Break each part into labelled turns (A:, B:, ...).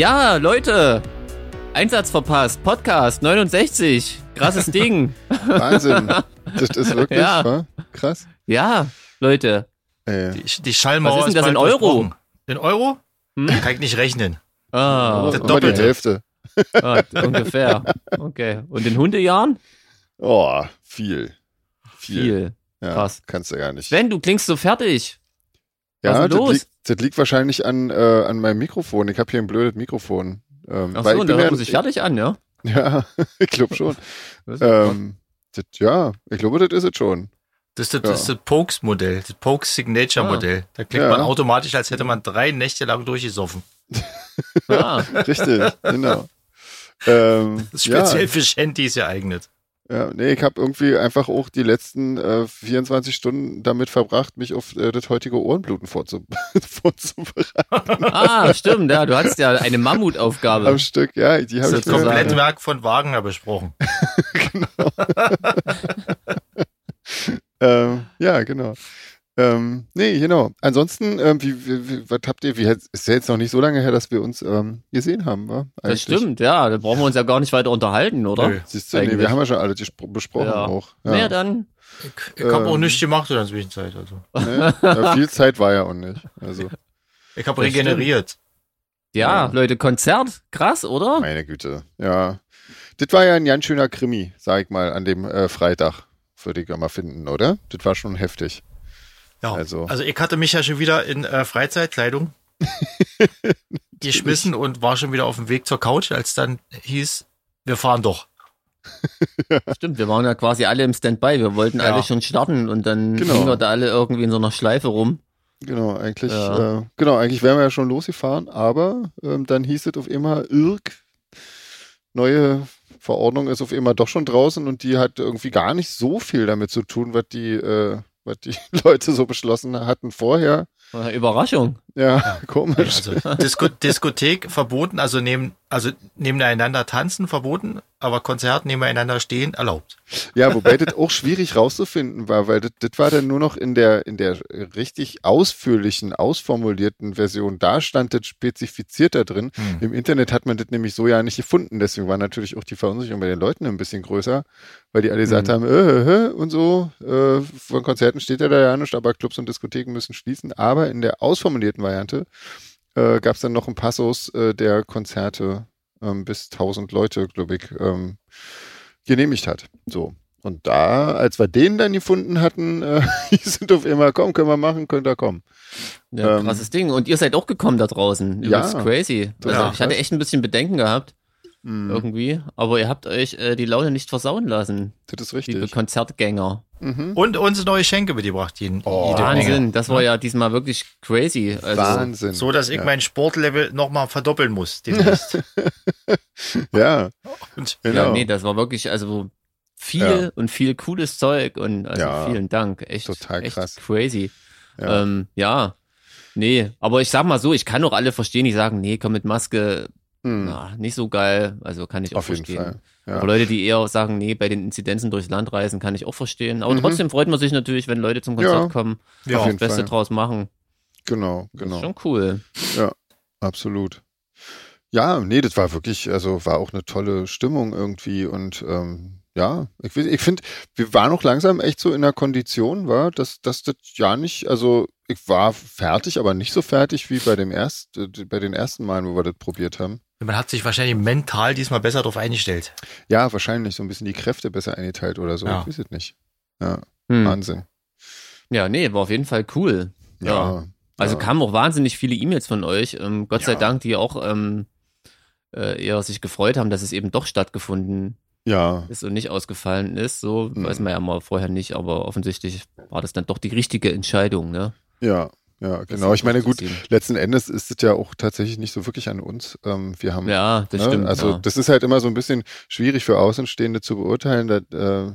A: Ja, Leute. Einsatz verpasst. Podcast 69. Krasses Ding.
B: Wahnsinn. Das ist wirklich
A: Ja.
B: wa? krass.
A: Ja, Leute.
B: Ey.
C: Die, die Schallmauer
A: Was ist denn das in Euro?
C: In Euro?
A: Hm?
C: Kann ich nicht rechnen.
A: Ah,
C: Das
B: Immer die
C: Doppelte.
B: Hälfte.
A: ah, ungefähr. Okay. Und in Hundejahren?
B: Oh, viel. Viel.
A: Viel.
B: Ja,
A: Krass.
B: Kannst du gar nicht.
A: Sven, du klingst so fertig. Was
B: ja,
A: ist denn
B: das
A: los?
B: liegt, das liegt wahrscheinlich an, äh, an meinem Mikrofon. Ich habe hier ein blödes Mikrofon. Ähm,
A: Ach
B: weil
A: so,
B: ich
A: da hört man sich fertig an, ja?
B: Ja, ich glaube schon. Ähm, das, ja, ich glaube, das ist es schon.
C: Das ist das,
B: Ja.
C: das, ist das Pokes-Modell, das Pokes Signature-Modell. Da klingt
B: Ja.
C: man automatisch, als hätte man drei Nächte lang durchgesoffen.
A: Ah,
B: Richtig, genau. Ähm,
C: Das ist speziell
B: ja,
C: für Shanties geeignet.
B: Ja, nee, ich habe irgendwie einfach auch die letzten äh, 24 Stunden damit verbracht, mich auf äh, das heutige Ohrenbluten vorzu vorzubereiten.
A: ah, stimmt, ja. Du hattest ja eine Mammutaufgabe.
B: Am Stück, ja, die
C: Das
B: habe
C: ist
B: ich
C: das Komplettwerk von Wagner besprochen.
B: Ähm, ja, genau. Ähm, nee, genau. Ansonsten, ähm, wie, wie, wie, was habt ihr, wie, ist ja jetzt noch nicht so lange her, dass wir uns ähm, gesehen haben, wa?
A: Das stimmt, ja. Da brauchen wir uns ja gar nicht weiter unterhalten, oder?
C: Nö.
B: Siehst du, nee,
A: Eigentlich.
B: wir haben ja schon alles gespro- besprochen
A: Ja.
B: auch.
A: Ja.
B: Ja.
A: dann.
C: Ich, ich habe auch
B: Ähm.
C: nichts gemacht in der Zwischenzeit. Also.
B: Ne? ja, viel Zeit war ja auch nicht. Also,
C: Ich habe regeneriert.
A: Ja,
B: Ja.
A: Leute, Konzert. Krass, oder?
B: meine Güte. Ja. Das war ja ein ganz schöner Krimi, sag ich mal, an dem äh, Freitag. Würde ich ja mal finden, oder? Das war schon heftig.
C: Ja.
B: Also.
C: Also. ich hatte mich ja schon wieder in äh, Freizeitkleidung geschmissen und war schon wieder auf dem Weg zur Couch, als dann hieß, wir fahren doch.
A: Stimmt, wir waren ja quasi alle im Standby. Wir wollten
C: Ja.
A: alle schon starten und dann
B: Genau.
A: hingen wir da alle irgendwie in so einer Schleife rum.
B: Genau, eigentlich,
A: Ja.
B: äh, genau, eigentlich wären wir ja schon losgefahren, aber ähm, dann hieß es auf immer, irg, neue Verordnung ist auf immer doch schon draußen und die hat irgendwie gar nicht so viel damit zu tun, was die, äh, was die Leute so beschlossen hatten vorher.
A: Äh, Überraschung.
B: Ja, komisch.
C: Also Disko Diskothek verboten, also neben, also nebeneinander tanzen verboten, aber Konzert nebeneinander stehen erlaubt.
B: Ja, wobei das auch schwierig rauszufinden war, weil das, das war dann nur noch in der, in der richtig ausführlichen, ausformulierten Version. Da stand das spezifiziert da drin.
C: Hm.
B: Im Internet hat man das nämlich so ja nicht gefunden. Deswegen war natürlich auch die Verunsicherung bei den Leuten ein bisschen größer, weil die alle gesagt
A: Mhm.
B: haben, äh, äh, und so, äh, von Konzerten steht ja da ja nicht, aber Clubs und Diskotheken müssen schließen. Aber in der ausformulierten Variante äh, gab es dann noch einen Passus, äh, der Konzerte ähm, bis 1000 Leute, glaube ich, ähm, genehmigt hat. So. Und da, als wir den dann gefunden hatten, äh, die sind auf immer, komm, können wir machen, könnt ihr kommen.
A: Ja,
B: Ähm,
A: krasses Ding. Und ihr seid auch gekommen da draußen.
B: Ja.
A: Übelst crazy. Also
B: Ja.
A: ich hatte echt ein bisschen Bedenken gehabt,
B: Mhm.
A: irgendwie. Aber ihr habt euch äh, die Laune nicht versauen lassen,
B: Das ist
A: liebe
B: richtig.
A: Konzertgänger.
B: Mhm.
C: Und uns neue Schenke mitgebracht, jeden,
B: Oh,
A: Wahnsinn,
C: Menge.
A: das war ja diesmal wirklich crazy. Also,
B: Wahnsinn.
C: So, dass ich
B: ja.
C: mein Sportlevel nochmal verdoppeln muss.
B: Ja,
C: Und
B: genau.
A: Ja, nee, das war wirklich, also viel
B: Ja.
A: und viel cooles Zeug und also
B: Ja.
A: vielen Dank. Echt,
B: Total
A: echt
B: krass.
A: crazy.
B: Ja.
A: Ähm, ja. Nee, aber ich sag mal so, ich kann auch alle verstehen, die sagen, nee, komm mit Maske,
B: Mhm.
A: na, nicht so geil. Also kann ich auch
B: Auf jeden
A: verstehen.
B: Fall. Ja.
A: Aber Leute, die eher sagen, nee, bei den Inzidenzen durchs Land reisen, kann ich auch verstehen. Aber
B: Mhm.
A: trotzdem freut man sich natürlich, wenn Leute zum Konzert
B: Ja.
A: kommen,
C: ja,
B: Auf
A: das
B: jeden
A: Beste
B: Fall.
A: draus machen.
B: Genau,
A: Das ist
B: genau.
A: schon cool.
B: Absolut. Ja, nee, das war wirklich, also war auch eine tolle Stimmung irgendwie und ähm, ja, ich, ich finde, wir waren auch langsam echt so in der Kondition, war, dass, dass das ja nicht, also ich war fertig, aber nicht so fertig wie bei dem erst, äh, bei den ersten Malen, wo wir das probiert haben.
C: man hat sich wahrscheinlich mental diesmal besser darauf eingestellt.
B: Ja, wahrscheinlich so ein bisschen die Kräfte besser eingeteilt oder so.
C: Ja.
B: Ich weiß es nicht. Ja,
A: Hm.
B: Wahnsinn.
A: Ja, nee, war auf jeden Fall cool.
B: Ja.
A: Also
B: ja.
A: kamen auch wahnsinnig viele E-Mails von euch, ähm, Gott sei. Dank, die auch ähm, äh, eher sich gefreut haben, dass es eben doch stattgefunden
B: Ja,
A: ist und nicht ausgefallen ist. So
B: Mhm.
A: weiß man ja mal vorher nicht, aber offensichtlich war das dann doch die richtige Entscheidung, ne?
B: Ja, ja, genau. Ich meine, gut, letzten Endes ist es ja auch tatsächlich nicht so wirklich an uns. Ähm, wir haben
A: Ja, das
B: Ne?
A: stimmt.
B: Also
A: ja.
B: das ist halt immer so ein bisschen schwierig für Außenstehende zu beurteilen. Da, äh, äh,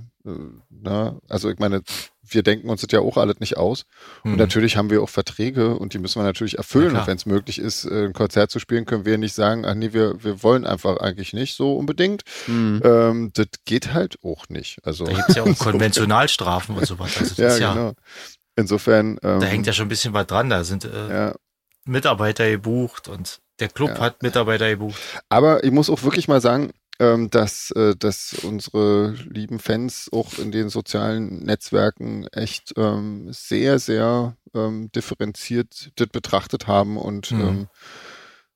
B: na, also ich meine, wir denken uns das ja auch alles nicht aus. Und
C: Hm.
B: natürlich haben wir auch Verträge und die müssen wir natürlich erfüllen.
C: Na
B: und wenn es möglich ist, äh, ein Konzert zu spielen, können wir nicht sagen, ach nee, wir, wir wollen einfach eigentlich nicht so unbedingt.
A: Hm.
B: Ähm, das geht halt auch nicht. Also
C: Da gibt es ja auch Konventionalstrafen und sowas. Also das
B: ja,
C: ist ja,
B: genau. Insofern ähm,
C: da hängt ja schon ein bisschen was dran. Da sind äh,
B: ja,
C: Mitarbeiter gebucht und Der Club
B: Ja.
C: hat Mitarbeiter gebucht.
B: Aber ich muss auch wirklich mal sagen, ähm, dass, äh, dass unsere lieben Fans auch in den sozialen Netzwerken echt ähm, sehr, sehr ähm, differenziert das betrachtet haben und
C: Mhm.
B: ähm,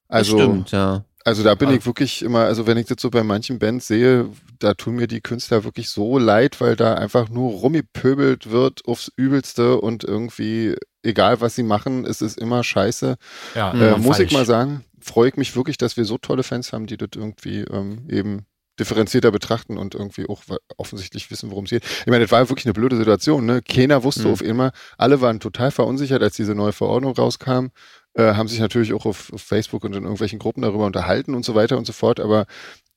A: Das
B: also
A: stimmt, ja.
B: Also da bin
C: Ja.
B: ich wirklich immer, also wenn ich das so bei manchen Bands sehe, da tun mir die Künstler wirklich so leid, weil da einfach nur rummipöbelt wird aufs Übelste und irgendwie, egal was sie machen, es ist immer scheiße.
C: Ja.
B: Äh, muss ich
C: falsch.
B: mal sagen, freue ich mich wirklich, dass wir so tolle Fans haben, die das irgendwie ähm, eben differenzierter betrachten und irgendwie auch offensichtlich wissen, worum es geht. Ich meine, das war wirklich eine blöde Situation. Ne? Keiner wusste
A: Mhm.
B: auf immer, alle waren total verunsichert, als diese neue Verordnung rauskam, äh, haben sich natürlich auch auf, auf Facebook und in irgendwelchen Gruppen darüber unterhalten und so weiter und so fort, aber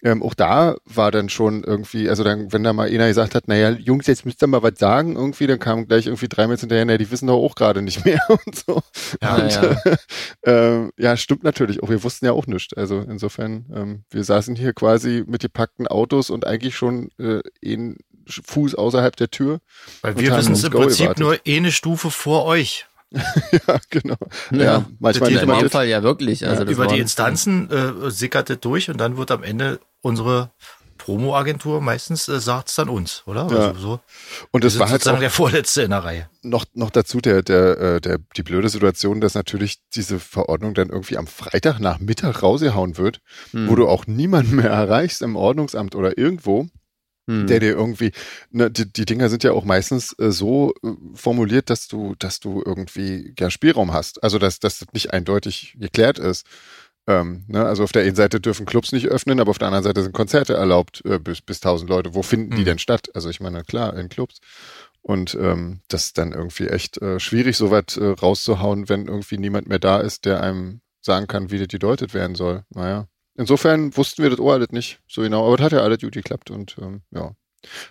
B: ähm, auch da war dann schon irgendwie, also dann, wenn da mal einer gesagt hat, naja, Jungs, jetzt müsst ihr mal was sagen, irgendwie, dann kam gleich irgendwie drei Mails hinterher, naja, die wissen doch auch gerade nicht mehr und so.
C: Ja,
B: und,
A: ja.
B: ähm, ja, stimmt natürlich auch. Wir wussten ja auch nichts. Also insofern, ähm, wir saßen hier quasi mit gepackten Autos und eigentlich schon äh, einen Fuß außerhalb der Tür.
C: Weil wir wissen es im Prinzip
B: gewartet.
C: nur eine Stufe vor euch.
B: ja, genau. Ja,
A: Ja.
B: manchmal
C: Das
A: In dem Fall ja wirklich. Also
C: Über die Instanzen äh, sickert es durch und dann wird am Ende unsere Promo-Agentur meistens äh, sagt es dann uns, oder?
B: Ja.
C: Also so.
B: Und das war halt
C: sozusagen der Vorletzte in der Reihe.
B: noch, noch dazu der, der, äh, der, die blöde Situation, dass natürlich diese Verordnung dann irgendwie am Freitagnachmittag rausgehauen wird,
A: Hm.
B: wo du auch niemanden mehr erreichst im Ordnungsamt oder irgendwo.
A: Hm.
B: der dir irgendwie, ne, die, die Dinger sind ja auch meistens äh, so äh, formuliert, dass du, dass du irgendwie ja Spielraum hast. Also dass, dass das nicht eindeutig geklärt ist. Ähm, ne? Also auf der einen Seite dürfen Clubs nicht öffnen, aber auf der anderen Seite sind Konzerte erlaubt äh, bis, bis 1000 Leute. Wo finden die
C: Mhm.
B: denn statt? Also ich meine, klar, in Clubs. Und ähm, das ist dann irgendwie echt äh, schwierig, so weit äh, rauszuhauen, wenn irgendwie niemand mehr da ist, der einem sagen kann, wie das gedeutet werden soll. Naja. Insofern wussten wir das auch alles nicht so genau, aber das hat ja alles gut geklappt und ähm, ja.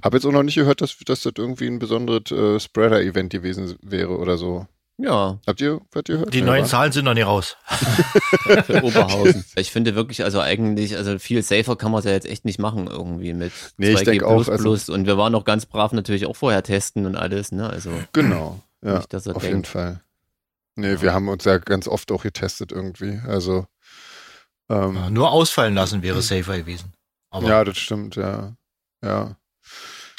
B: Hab jetzt auch noch nicht gehört, dass, dass das irgendwie ein besonderes äh, Spreader-Event gewesen wäre oder so.
A: Ja,
B: Habt ihr, was ihr gehört?
C: Die
B: Ja,
C: neuen
B: wa?
C: Zahlen sind noch nicht raus.
A: für Oberhausen. ich finde wirklich, also eigentlich, also viel safer kann man es ja jetzt echt nicht machen irgendwie mit
B: Nee, ich
A: 2G
B: denk auch,
A: plus
B: also-
A: und wir waren noch ganz brav natürlich auch vorher testen und alles, ne? Also
B: Genau, ja,
A: nicht, dass er
B: auf jeden
A: denkt.
B: Fall. Nee, wir haben uns ja ganz oft auch getestet irgendwie. Also, ähm,
C: Ja, nur ausfallen lassen wäre safer gewesen. Aber
B: ja, das stimmt, ja. Ja,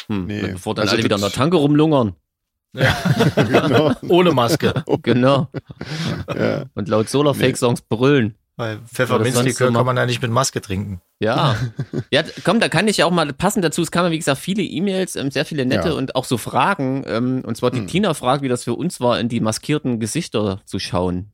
A: Hm,
B: Nee,
A: bevor dann
B: also
A: alle wieder in der Tanke rumlungern.
B: genau.
C: ohne Maske.
A: Genau.
B: ja.
A: Und laut Solar-Fake-Songs brüllen.
C: Weil Pfefferminzlikör kann man ja nicht mit Maske trinken.
A: Ja. ja, komm, da kann ich ja auch mal passend dazu. Es kamen, wie gesagt, viele E-Mails, ähm, sehr viele nette
B: Ja.
A: und auch so Fragen. Ähm, und zwar die
B: Hm.
A: Tina fragt, wie das für uns war, in die maskierten Gesichter zu schauen.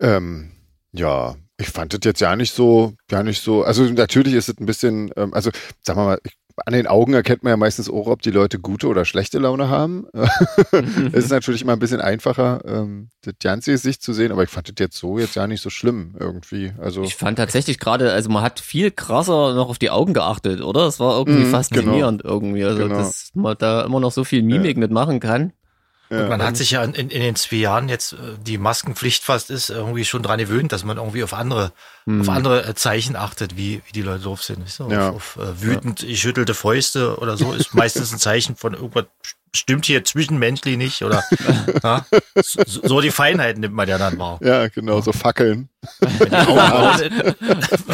B: Ähm, ja, ich fand das jetzt ja nicht so, ja nicht so, also natürlich ist es ein bisschen, ähm, also sagen wir mal, ich, an den Augen erkennt man ja meistens auch, ob die Leute gute oder schlechte Laune haben. es ist natürlich immer ein bisschen einfacher, ähm, das ganze Gesicht zu sehen, aber ich fand das jetzt so jetzt ja nicht so schlimm irgendwie. Also
A: Ich fand tatsächlich gerade, also man hat viel krasser noch auf die Augen geachtet, oder? Es war irgendwie
B: Mhm,
A: faszinierend irgendwie. Also,
B: Genau.
A: dass man da immer noch so viel Mimik mitmachen kann.
B: Ja,
C: Man hat sich ja in, in den zwei Jahren jetzt, äh, die Maskenpflicht fast ist, irgendwie schon dran gewöhnt, dass man irgendwie auf andere,
A: Hm.
C: auf andere äh, Zeichen achtet, wie, wie die Leute drauf sind. Weißt du?
B: Ja.
C: Auf, auf äh, wütend geschüttelte Fäuste oder so ist meistens ein Zeichen von irgendwas stimmt hier zwischenmenschlich nicht oder ja? so, so die Feinheiten nimmt man ja dann wahr.
B: ja, genau, so Fackeln.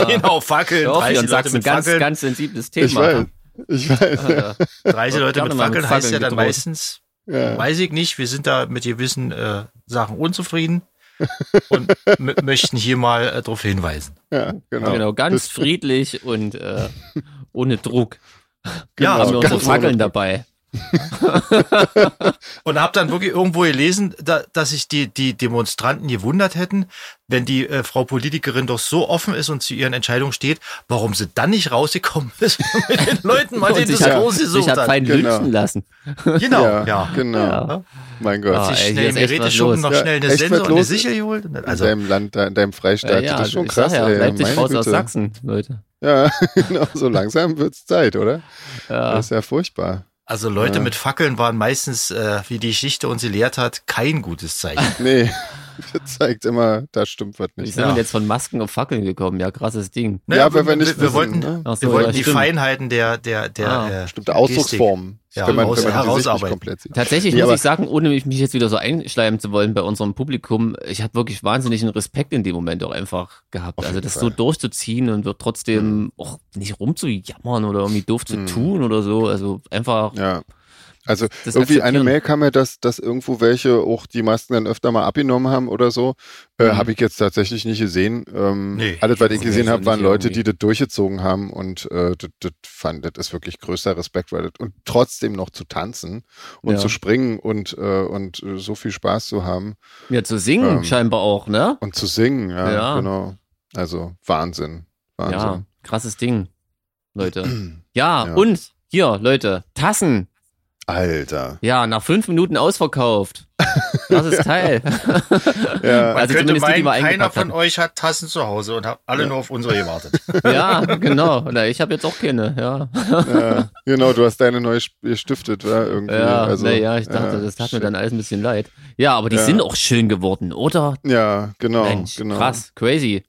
C: Genau, Fackeln,
A: Ja, hier
C: 30
A: in
C: Leute mit
A: ganz,
C: Fackeln.
A: ganz sensibles Thema.
B: Ich weiß, ich weiß,
A: Äh,
C: 30 Leute mit
A: mal mit
C: Fackeln heißt
A: Fackeln
C: ja dann
A: gedroht.
C: meistens,
B: ja.
C: weiß ich nicht, wir sind da mit gewissen äh, Sachen unzufrieden und m- möchten hier mal äh, darauf hinweisen.
B: ja, genau.
A: genau, ganz
B: Das-
A: friedlich und äh, ohne Druck.
B: genau,
C: Ja,
A: haben wir unsere Fackeln dabei.
C: Und habe dann wirklich irgendwo gelesen, da, dass sich die, die Demonstranten gewundert hätten, wenn die äh, Frau Politikerin doch so offen ist und zu ihren Entscheidungen steht, warum sie dann nicht rausgekommen ist mit den Leuten, mal den
A: sich
C: das
A: hat, sich hat
C: hat.
A: fein
B: Genau.
A: lassen.
C: Genau,
B: ja,
C: ja.
B: genau.
A: Ja.
B: Mein Gott.
A: Ah,
C: Sich
A: ey,
C: schnell im Geräteschuppen
A: los.
C: noch
B: Ja,
C: schnell eine
B: echt
C: Sense und eine
B: los?
C: Sicher geholt.
B: in
C: Also,
B: deinem Land, in deinem Freistaat,
A: ja,
B: das ist schon
A: ich
B: krass.
A: Ja,
B: ey,
A: sich
B: meine
A: raus aus. Sachsen, Leute.
B: Ja, genau, so langsam wird's Zeit, oder?
A: Ja.
B: Das ist ja furchtbar.
C: Also Leute
B: Ja.
C: mit Fackeln waren meistens, äh, wie die Geschichte uns gelehrt hat, kein gutes Zeichen.
B: Nee, Das zeigt immer, da stimmt was
A: Wie
B: nicht.
A: sind
C: Ja.
A: wir jetzt von Masken auf Fackeln gekommen? Ja, krasses Ding.
C: Naja,
B: weil wir nicht
C: wir,
B: wissen,
C: wollten,
B: ne?
A: So,
C: wir wollten
A: ja,
C: die
A: stimmt.
C: Feinheiten der, der, der
A: Ah.
C: äh,
B: Bestimmte. Ausdrucksformen.
C: Ja,
B: wenn man,
C: raus-
B: wenn man
C: herausarbeiten.
B: komplett sieht.
A: Tatsächlich
B: Nee,
A: muss
B: aber-
A: ich sagen, ohne mich jetzt wieder so einschleimen zu wollen bei unserem Publikum, ich habe wirklich wahnsinnigen Respekt in dem Moment auch einfach gehabt. Also das
B: Fall.
A: so durchzuziehen und wird trotzdem auch nicht rumzujammern oder irgendwie doof zu
B: Mhm.
A: tun oder so. Also einfach
B: Ja. Also
A: Das
B: irgendwie eine. Mail kam ja, dass, dass irgendwo welche auch die Masken dann öfter mal abgenommen haben oder so. Äh,
A: Mhm.
B: Habe ich jetzt tatsächlich nicht gesehen. Ähm,
C: Nee,
B: alles, was ich gesehen
A: so
B: habe, waren Leute,
A: irgendwie.
B: die das durchgezogen haben und äh, das, das fand, das ist wirklich größter Respekt, weil das, und trotzdem noch zu tanzen und
A: Ja.
B: zu springen und, äh, und äh, so viel Spaß zu haben
A: ja zu singen
B: Ähm,
A: scheinbar auch, ne?
B: und zu singen, ja,
A: Ja.
B: genau. Also Wahnsinn.
A: Ja,
B: Wahnsinn.
A: krasses Ding, Leute. Ja,
B: Ja.
A: und hier, Leute, Tassen.
B: Alter.
A: Ja, nach fünf Minuten ausverkauft. Das ist Teil.
B: Ja,
C: Man
A: Also
C: könnte
A: die, die
C: meinen,
A: wir
C: keiner von euch hat Tassen zu Hause und hat alle nur auf unsere gewartet.
A: ja, genau. Na, ich habe jetzt auch keine, ja.
B: ja, genau, du hast deine neu gestiftet, wa? Irgendwie.
A: Ja,
B: also,
A: naja, ich dachte,
B: ja,
A: das tat mir
B: shit.
A: dann alles ein bisschen leid. Ja, aber die
B: Ja.
A: sind auch schön geworden, oder?
B: Ja, genau.
A: Mensch,
B: genau.
A: krass, crazy.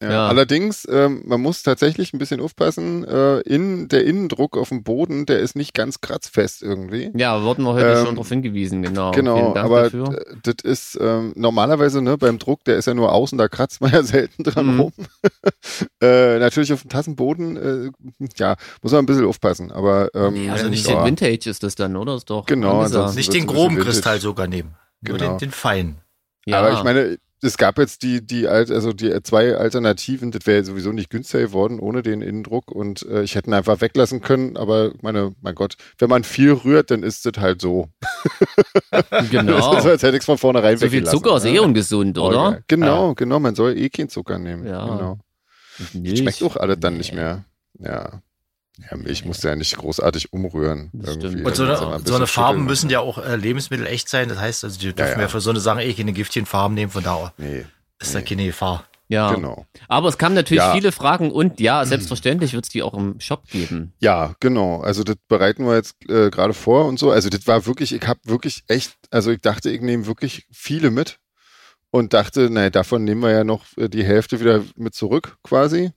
B: Ja.
A: Ja.
B: Allerdings, ähm, man muss tatsächlich ein bisschen aufpassen, äh, in, der Innendruck auf dem Boden, der ist nicht ganz kratzfest irgendwie.
A: Ja, wurden wir heute
B: Ähm,
A: schon darauf hingewiesen, genau.
B: Genau,
A: Dank
B: aber das ist ähm, normalerweise ne, beim Druck, der ist ja nur außen, da kratzt man ja selten dran
A: Mhm.
B: rum. äh, natürlich auf dem Tassenboden, äh, ja, muss man ein bisschen aufpassen, aber ähm,
A: Ja,
C: also nicht
B: ja,
A: Vintage ist das dann, oder? Ist doch
B: Genau,
C: Nicht den groben Kristall sogar nehmen. Nur
B: Genau.
C: den, den feinen.
A: Ja,
B: Aber ich meine, es gab jetzt die, die also die zwei Alternativen, das wäre sowieso nicht günstiger geworden ohne den Innendruck und äh, ich hätte ihn einfach weglassen können, aber meine, mein Gott, wenn man viel rührt, dann ist es halt so.
A: genau.
B: Das ist, als hätte ich es von vornherein
A: so viel Zucker ist eh ungesund, oder?
B: ja. Genau, genau, man soll eh keinen Zucker nehmen.
A: Ja.
B: Genau.
A: Milch.
B: Schmeckt auch alles dann nicht
A: Nee.
B: mehr. Ja. Ja, Milch musst du ja nicht großartig umrühren.
C: Und so eine,
B: ein
C: so eine Farben müssen ja auch äh, Lebensmittel echt sein. Das heißt, also die dürfen
B: ja.
C: ja für so eine Sache eh keine giftigen Farben nehmen. Von da
B: Nee,
C: ist da keine Gefahr.
A: Ja,
B: genau.
A: aber es kamen natürlich
B: Ja.
A: viele Fragen und ja, selbstverständlich wird es die auch im Shop geben.
B: Ja, genau. Also das bereiten wir jetzt äh, gerade vor und so. Also das war wirklich, ich habe wirklich echt, also ich dachte, ich nehme wirklich viele mit und dachte, naja, davon nehmen wir ja noch äh, die Hälfte wieder mit zurück quasi.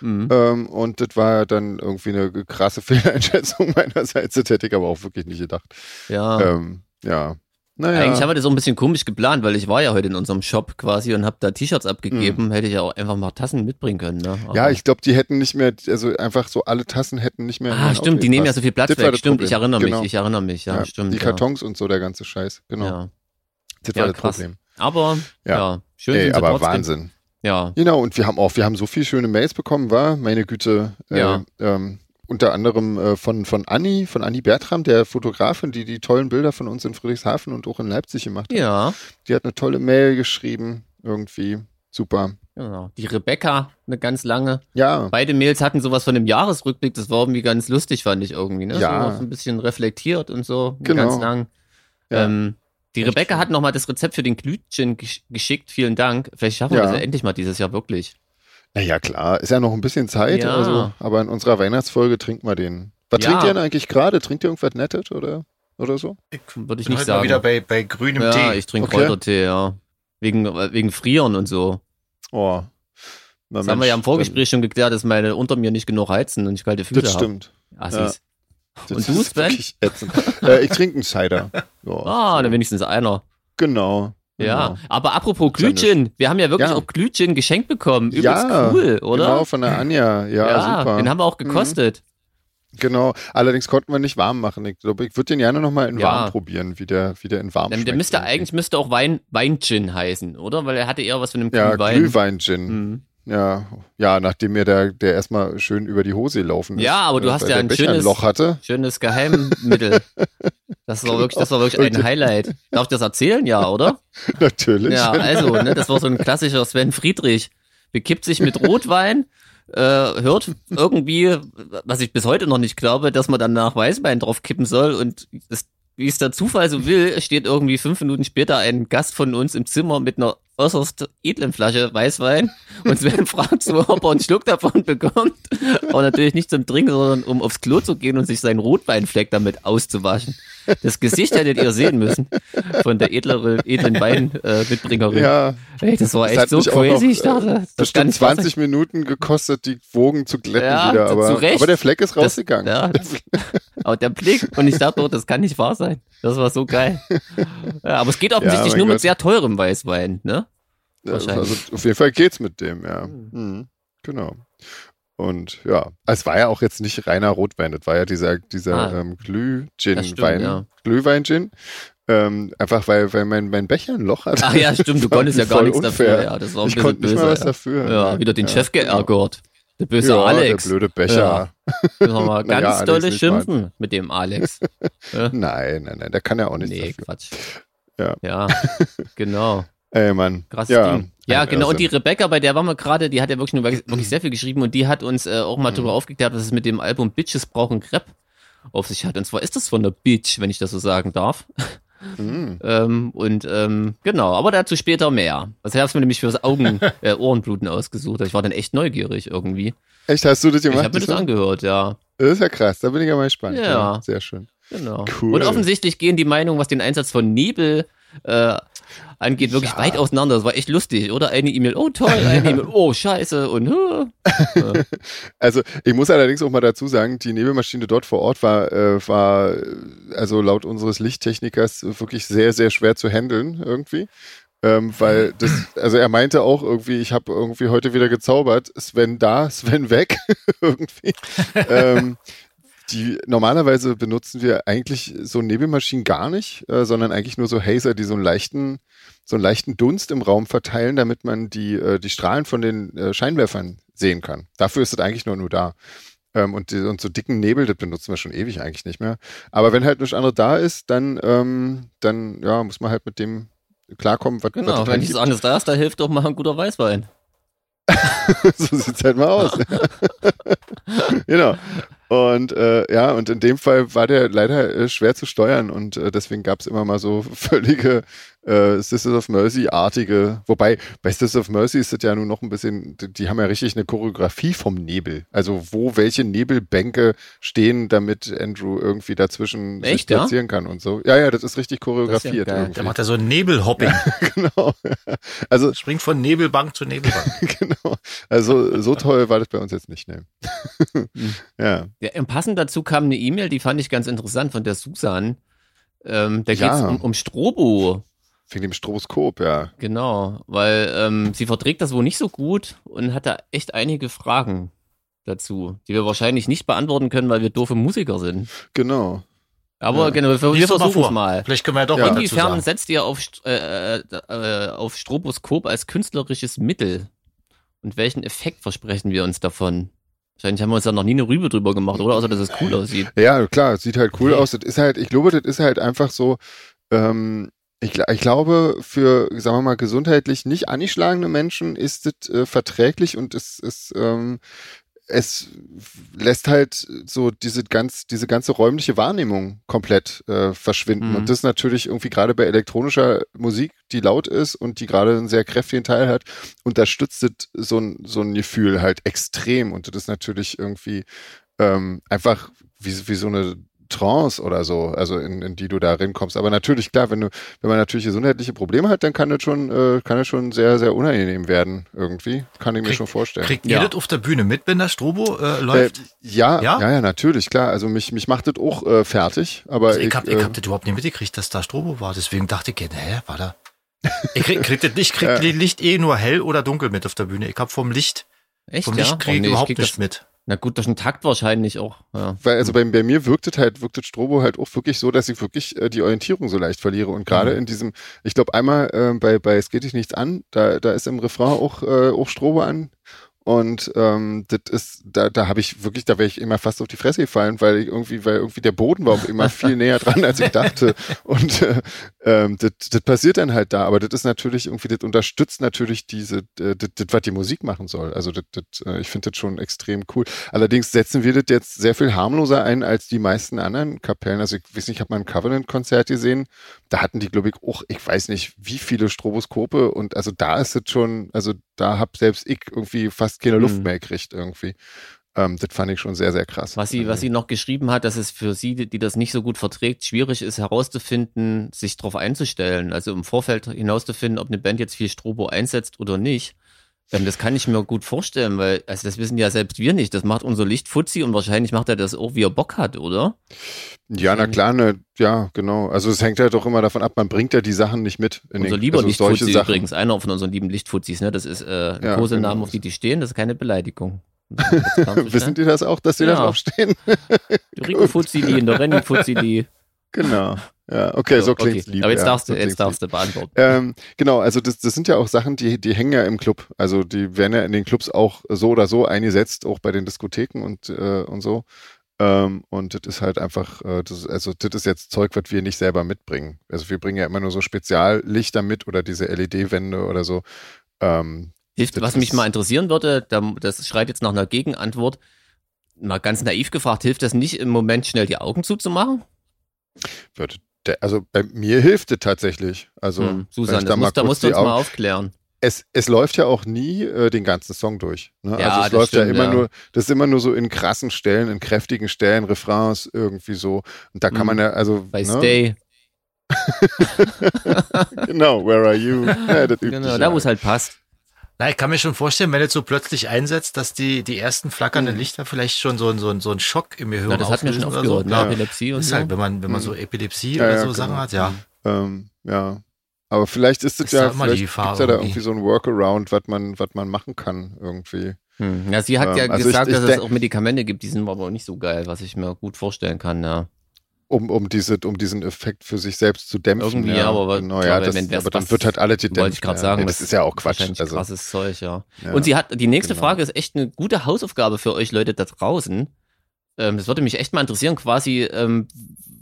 A: Mhm.
B: Ähm, und das war dann irgendwie eine krasse Fehleinschätzung meinerseits. Das hätte ich aber auch wirklich nicht gedacht.
A: Ja.
B: Ähm, ja. Naja.
A: Eigentlich haben wir das auch ein bisschen komisch geplant, weil ich war ja heute in unserem Shop quasi und habe da T-Shirts abgegeben. Hätte ich ja auch einfach mal Tassen mitbringen können. Ne?
B: Mhm. ja, ich glaube, die hätten nicht mehr, also einfach so alle Tassen hätten nicht mehr.
A: Ah, stimmt, die nehmen ja so viel Platz
B: Das
A: weg. Stimmt, ich
B: Problem.
A: erinnere
B: Genau.
A: mich, ich erinnere mich, ja, stimmt.
B: Die
A: ja.
B: Kartons und so, der ganze Scheiß. Genau.
A: Ja.
B: Das
A: Ja,
B: war das
A: krass.
B: Problem.
A: Aber, ja,
B: Ja.
A: schön
B: Ey, aber
A: trotzdem.
B: Wahnsinn.
A: Ja,
B: Genau, und wir haben auch, wir haben so viele schöne Mails bekommen, war, meine Güte, äh,
A: Ja.
B: ähm, unter anderem äh, von, von Anni, von Anni Bertram, der Fotografin, die die tollen Bilder von uns in Friedrichshafen und auch in Leipzig gemacht hat.
A: ja,
B: Die hat eine tolle Mail geschrieben, irgendwie. Super.
A: genau. Die Rebecca, eine ganz lange.
B: Ja,
A: Beide Mails hatten sowas von einem Jahresrückblick, das war irgendwie ganz lustig, fand ich irgendwie, ne?
B: Ja.
A: So, so ein bisschen reflektiert und so,
B: Genau.
A: ganz lang.
B: Ja.
A: Ähm, die
B: Echt
A: Rebecca
B: schön.
A: hat nochmal das Rezept für den Glütchen gesch geschickt, vielen Dank. Vielleicht schaffen wir
B: Ja.
A: das ja endlich mal dieses Jahr wirklich.
B: naja, klar, ist ja noch ein bisschen Zeit,
A: Ja.
B: also, aber in unserer Weihnachtsfolge trinken wir den. Was
A: Ja.
B: trinkt ihr denn eigentlich gerade? Trinkt ihr irgendwas Nettes oder, oder so?
C: Ich
A: Würde ich
C: bin
A: nicht
C: heute mal
A: sagen.
C: wieder bei, bei grünem
A: ja,
C: Tee.
A: ich trinke
B: Okay.
A: Kräutertee, ja. Wegen, wegen Frieren und so.
B: Oh. Na
A: Das haben wir
B: Mensch,
A: ja im Vorgespräch schon geklärt, dass meine unter mir nicht genug heizen und ich kalte Füße
B: das
A: habe.
B: stimmt.
A: Assis.
B: Das
A: Und du, Sven?
B: äh, ich trinke einen Cider. Ja,
A: Ah,
B: so.
A: dann wenigstens einer.
B: Genau.
A: Ja,
B: genau.
A: aber apropos
B: ja
A: Glütchen, wir haben ja wirklich
B: Ja.
A: auch Glütchen geschenkt bekommen. Übelst
B: Ja,
A: cool, oder?
B: Genau, von der Anja. Ja, super.
A: den haben wir auch gekostet.
B: genau. Allerdings konnten wir nicht warm machen. Ich glaube, ich würde den gerne nochmal in
A: Ja.
B: warm probieren, wie der, wie der in warm
A: Der, der müsste eigentlich müsste auch Wein, Weingin heißen, oder? Weil er hatte eher was von einem
B: Ja,
A: Glühwein.
B: Glühwein-Gin.
A: Mhm.
B: Ja, ja, nachdem mir der, der erstmal schön über die Hose gelaufen ist.
A: Ja, aber du
B: äh,
A: hast ja ein schönes-
B: Loch hatte.
A: Schönes Geheimmittel. Das war wirklich, das war wirklich ein Highlight. Darf ich das erzählen? Ja, oder?
B: Natürlich.
A: Ja, also, ne, das war so ein klassischer Sven Friedrich. Bekippt sich mit Rotwein, äh, hört irgendwie, was ich bis heute noch nicht glaube, dass man dann nach Weißwein drauf kippen soll und es, wie es der Zufall so will, steht irgendwie fünf Minuten später ein Gast von uns im Zimmer mit einer äußerst edlen Flasche Weißwein und Sven fragt so, ob er einen Schluck davon bekommt. Aber natürlich nicht zum Trinken, sondern um aufs Klo zu gehen und sich seinen Rotweinfleck damit auszuwaschen. Das Gesicht hättet ihr sehen müssen von der edlere, edlen Weinmitbringerin. Äh,
B: Ja,
A: Ey, das war
B: Das
A: echt so crazy. ich dachte, das
B: bestimmt
A: nicht wahr sein.
B: 20 Minuten gekostet, die Wogen zu glätten
A: Ja,
B: wieder.
A: zu
B: Aber,
A: Recht.
B: aber der Fleck ist
A: Das-
B: rausgegangen.
A: ja, das- Aber der Blick, und ich dachte, oh, das kann nicht wahr sein. Das war so geil. Ja, aber es geht offensichtlich nur
B: Gott.
A: mit sehr teurem Weißwein, ne?
B: Ja,
A: Wahrscheinlich.
B: Also auf jeden Fall geht's mit dem, ja.
A: Hm.
B: Mhm. Genau. Und ja, es war ja auch jetzt nicht reiner Rotwein, das war ja dieser, dieser
A: Ah.
B: ähm,
A: Das
B: Glüh-Gin,
A: stimmt,
B: Wein,
A: ja.
B: Glühwein-Gin. Ähm, einfach weil, weil mein, mein Becher ein Loch hat.
A: Ach ja, stimmt, du konntest ja gar nichts
B: unfair.
A: dafür. Ja, das war ein
B: ich konnte nicht
A: böse.
B: mal was
A: ja.
B: dafür.
A: Ja, wieder den Chef
B: genau.
A: geärgert. Der böse
B: ja,
A: Alex.
B: der blöde Becher.
A: Wir mal
B: Naja,
A: ganz
B: Alex
A: dolle
B: nicht mal.
A: schimpfen mit dem Alex. Ja?
B: Nein, nein, nein, der kann ja auch nichts
A: Nee,
B: dafür.
A: Quatsch.
B: Ja.
A: Ja, genau.
B: Ey, Mann.
A: Krasses
B: ja,
A: Ding. Ja, genau. Und die. Rebecca, bei der waren wir gerade, die hat ja wirklich, nur wirklich sehr viel geschrieben und die hat uns äh, auch mal
B: Mhm.
A: darüber aufgeklärt, was es mit dem Album Bitches brauchen Crepe auf sich hat. Und zwar ist das von der Bitch, wenn ich das so sagen darf.
B: Mhm.
A: Ähm, und ähm, genau, aber dazu später mehr. Das habe ich mir nämlich fürs Augen, äh, Ohrenbluten ausgesucht. Ich war dann echt neugierig irgendwie.
B: Echt, hast du das
A: Ich
B: gemacht?
A: habe mir das angehört, ja.
B: das ist ja krass, da bin ich ja mal gespannt.
A: Ja.
B: Sehr schön.
A: Genau.
B: Cool.
A: Und offensichtlich gehen die Meinungen, was den Einsatz von Nebel äh, angeht, wirklich
B: Ja.
A: weit auseinander. Das war echt lustig, oder? Eine E-Mail, oh toll, eine E-Mail, oh scheiße und äh.
B: Also ich muss allerdings auch mal dazu sagen, die Nebelmaschine dort vor Ort war, äh, war also laut unseres Lichttechnikers wirklich sehr, sehr schwer zu handeln irgendwie. Ähm, weil das, also er meinte auch irgendwie, ich habe irgendwie heute wieder gezaubert, Sven da, Sven weg, irgendwie. ähm, die normalerweise benutzen wir eigentlich so Nebelmaschinen gar nicht, äh, sondern eigentlich nur so Hazer, die so einen leichten, so einen leichten Dunst im Raum verteilen, damit man die, äh, die Strahlen von den äh, Scheinwerfern sehen kann. Dafür ist es eigentlich nur, nur da. Ähm, und, die, und so dicken Nebel, das benutzen wir schon ewig eigentlich nicht mehr. Aber wenn halt nichts anderes da ist, dann, ähm, dann ja, muss man halt mit dem klarkommen, was,
A: Genau,
B: was
A: wenn nichts anderes da ist, da hilft doch mal ein guter Weißwein.
B: so sieht's halt mal aus. genau. Und äh, ja, und in dem Fall war der leider äh, schwer zu steuern und äh, deswegen gab's immer mal so völlige äh, Sisters of Mercy-artige, wobei bei Sisters of Mercy ist das ja nun noch ein bisschen, die, die haben ja richtig eine Choreografie vom Nebel. Also wo welche Nebelbänke stehen, damit Andrew irgendwie dazwischen sich
A: Echt, ja?
B: platzieren kann und so. Ja, ja, das ist richtig
A: ja
B: choreografiert. irgendwie.
C: Der macht ja so ein Nebelhopping.
B: genau. Also
C: Springt von Nebelbank zu Nebelbank.
B: genau. Also so toll war das bei uns jetzt nicht, ne?
A: Mhm.
B: ja.
A: Ja, und passend dazu kam eine E-Mail, die fand ich ganz interessant von der Susan. Ähm, da
B: Ja.
A: geht's um, um Strobo.
B: Wegen dem Stroboskop, ja.
A: Genau, weil ähm, sie verträgt das wohl nicht so gut und hat da echt einige Fragen dazu, die wir wahrscheinlich nicht beantworten können, weil wir doofe Musiker sind.
B: Genau.
A: Aber
B: Ja.
A: genau, wir
C: mal
A: versuchen es mal.
C: Vielleicht können wir ja doch
B: Ja.
A: Inwiefern
C: sagen.
A: setzt ihr auf, St- äh, äh, auf Stroboskop als künstlerisches Mittel? Und welchen Effekt versprechen wir uns davon? Wahrscheinlich haben wir uns da noch nie eine Rübe drüber gemacht, oder? Außer, dass es cool aussieht.
B: Ja, klar, es sieht halt cool
A: Okay.
B: aus. Das ist halt, ich glaube, das ist halt einfach so, ähm, ich, ich glaube, für, sagen wir mal, gesundheitlich nicht angeschlagene Menschen ist es äh, verträglich und es ist, ähm, es lässt halt so diese ganz, diese ganze räumliche Wahrnehmung komplett äh, verschwinden.
A: Mhm.
B: Und das natürlich irgendwie gerade bei elektronischer Musik, die laut ist und die gerade einen sehr kräftigen Teil hat, unterstützt es so ein, so ein Gefühl halt extrem. Und das ist natürlich irgendwie ähm, einfach wie, wie so eine Trance oder so, also in, in die du da reinkommst. Aber natürlich, klar, wenn du, wenn man natürlich gesundheitliche Probleme hat, dann kann das schon, äh, kann das schon sehr, sehr unangenehm werden, irgendwie. Kann ich mir
C: Krieg-
B: schon vorstellen.
C: Kriegt
A: Ja.
C: ihr das auf der Bühne mit, wenn der Strobo äh,
B: Äh,
C: läuft?
B: ja,
C: Ja?
B: ja, ja, natürlich, klar. Also mich, mich macht das auch äh, fertig, aber
C: Also ich, hab, ich
B: äh,
C: hab das überhaupt nicht mitgekriegt, dass da Strobo war. Deswegen dachte ich, hä, war da? Ich krieg, krieg das nicht, krieg
B: Ja.
C: die Licht eh nur hell oder dunkel mit auf der Bühne. Ich hab vom Licht,
A: Echt,
C: vom
A: ja?
C: Licht krieg
A: Oh,
C: ich
A: nee,
C: überhaupt
A: krieg
C: nicht
A: das,
C: mit.
A: Na gut, durch den Takt wahrscheinlich auch. Ja.
B: Weil also bei, bei mir wirkt es halt, wirkt das Strobo halt auch wirklich so, dass ich wirklich äh, die Orientierung so leicht verliere. Und gerade
C: Mhm.
B: in diesem, ich glaube einmal äh, bei, bei Es geht dich nichts an, da, da ist im Refrain auch, äh, auch Strobo an. Und ähm, das ist, da, da habe ich wirklich, da wäre ich immer fast auf die Fresse gefallen, weil ich irgendwie, weil irgendwie der Boden war auch immer viel näher dran, als ich dachte. Und äh, ähm, das, das passiert dann halt da, aber das ist natürlich irgendwie, das unterstützt natürlich diese, äh, das, das, was die Musik machen soll. Also das, das, äh, ich finde das schon extrem cool. Allerdings setzen wir das jetzt sehr viel harmloser ein als die meisten anderen Kapellen. Also ich weiß nicht, ich habe mal ein Covenant-Konzert gesehen, da hatten die, glaube ich, auch, ich weiß nicht, wie viele Stroboskope und also da ist es schon, also da hab selbst ich irgendwie fast keine Luft
A: Mhm.
B: mehr gekriegt irgendwie. Ähm, das fand ich schon sehr, sehr krass.
A: Was sie, was sie noch geschrieben hat, dass es für sie, die das nicht so gut verträgt, schwierig ist herauszufinden, sich darauf einzustellen. Also im Vorfeld hinauszufinden, ob eine Band jetzt viel Strobo einsetzt oder nicht. Ähm, das kann ich mir gut vorstellen, weil, also das wissen ja selbst wir nicht. Das macht unser Licht Fuzzi und wahrscheinlich macht er das auch, wie er Bock hat, oder?
B: Ja, na klar, ne, ja, genau. Also es hängt halt doch immer davon ab, man bringt ja die Sachen nicht mit. In
A: Unser
B: den,
A: lieber
B: also solche
A: Lichtfuzzi
B: Sachen.
A: übrigens, einer von unseren lieben Lichtfuzis, ne? Das ist äh, ein
B: Ja,
A: Kosename,
B: genau.
A: auf die die stehen, das ist keine Beleidigung.
B: Wissen die das auch, dass sie da
A: Ja.
B: draufstehen?
A: Die Rico Fuzili und der Renny Fuzili.
B: genau. Ja, okay, so klingt's lieb.
A: Aber jetzt
B: ja,
A: darfst du,
B: so
A: jetzt
B: lieb.
A: darfst du beantworten.
B: Ähm, genau, also das, das sind ja auch Sachen, die, die hängen ja im Club. Also die werden ja in den Clubs auch so oder so eingesetzt, auch bei den Diskotheken und, äh, und so. Ähm, und das ist halt einfach, äh, das, also das ist jetzt Zeug, was wir nicht selber mitbringen. Also wir bringen ja immer nur so Speziallichter mit oder diese LED-Wände oder so. Ähm,
A: Hilft, was mich mal interessieren würde, da, das schreit jetzt nach einer Gegenantwort. Mal ganz naiv gefragt, hilft das nicht im Moment schnell die Augen zuzumachen?
B: wird der, also bei mir hilft es tatsächlich. Also
A: Hm, Susan,
B: da
A: das muss, da musst du uns mal
B: Augen-
A: aufklären.
B: es, es läuft ja auch nie äh, den ganzen Song durch. Ne?
A: Ja,
B: also es
A: das
B: läuft ja
A: stimmt,
B: immer
A: ja.
B: nur, das ist immer nur so in krassen Stellen, in kräftigen Stellen, Refrains irgendwie so. Und da kann
A: Mhm.
B: man ja, also
A: Bei
B: ne?
A: Stay.
B: genau, where are you? Ja,
A: Genau, da wo es halt passt.
C: Na, ich kann mir schon vorstellen, wenn es so plötzlich einsetzt, dass die, die ersten flackernden
B: Mhm.
C: Lichter vielleicht schon so, ein- so, so einen Schock im Gehirn
A: Na, das hat mir schon
C: oder so.
A: aufgehört, ne? Epilepsie und
C: Ist
A: so.
C: halt, wenn man, wenn man
B: Mhm.
C: so Epilepsie
B: Ja,
C: oder
B: ja,
C: so
B: genau.
C: Sachen hat, ja.
B: Ähm, ja. Aber vielleicht ist es ja, vielleicht gibt's ja da
C: irgendwie.
B: irgendwie so ein Workaround, was man, was man machen kann irgendwie.
A: Hm. Ja, sie hat
B: Ähm,
A: ja
B: also
A: gesagt,
B: ich- ich
A: dass es auch Medikamente gibt, die sind aber auch nicht so geil, was ich mir gut vorstellen kann, ja.
B: Um, um, diese, um diesen Effekt für sich selbst zu dämpfen.
A: Irgendwie,
B: ja,
A: aber
B: genau, ja, das,
A: wenn
B: aber dann wird halt alle gedämpft.
A: Wollte ich gerade
B: ja.
A: sagen.
B: Ja, das ist ja auch Quatsch. Also,
A: krasses Zeug, ja.
B: ja.
A: Und sie hat, die nächste
B: genau.
A: Frage ist echt eine gute Hausaufgabe für euch Leute da draußen. Ähm, das würde mich echt mal interessieren, quasi, ähm,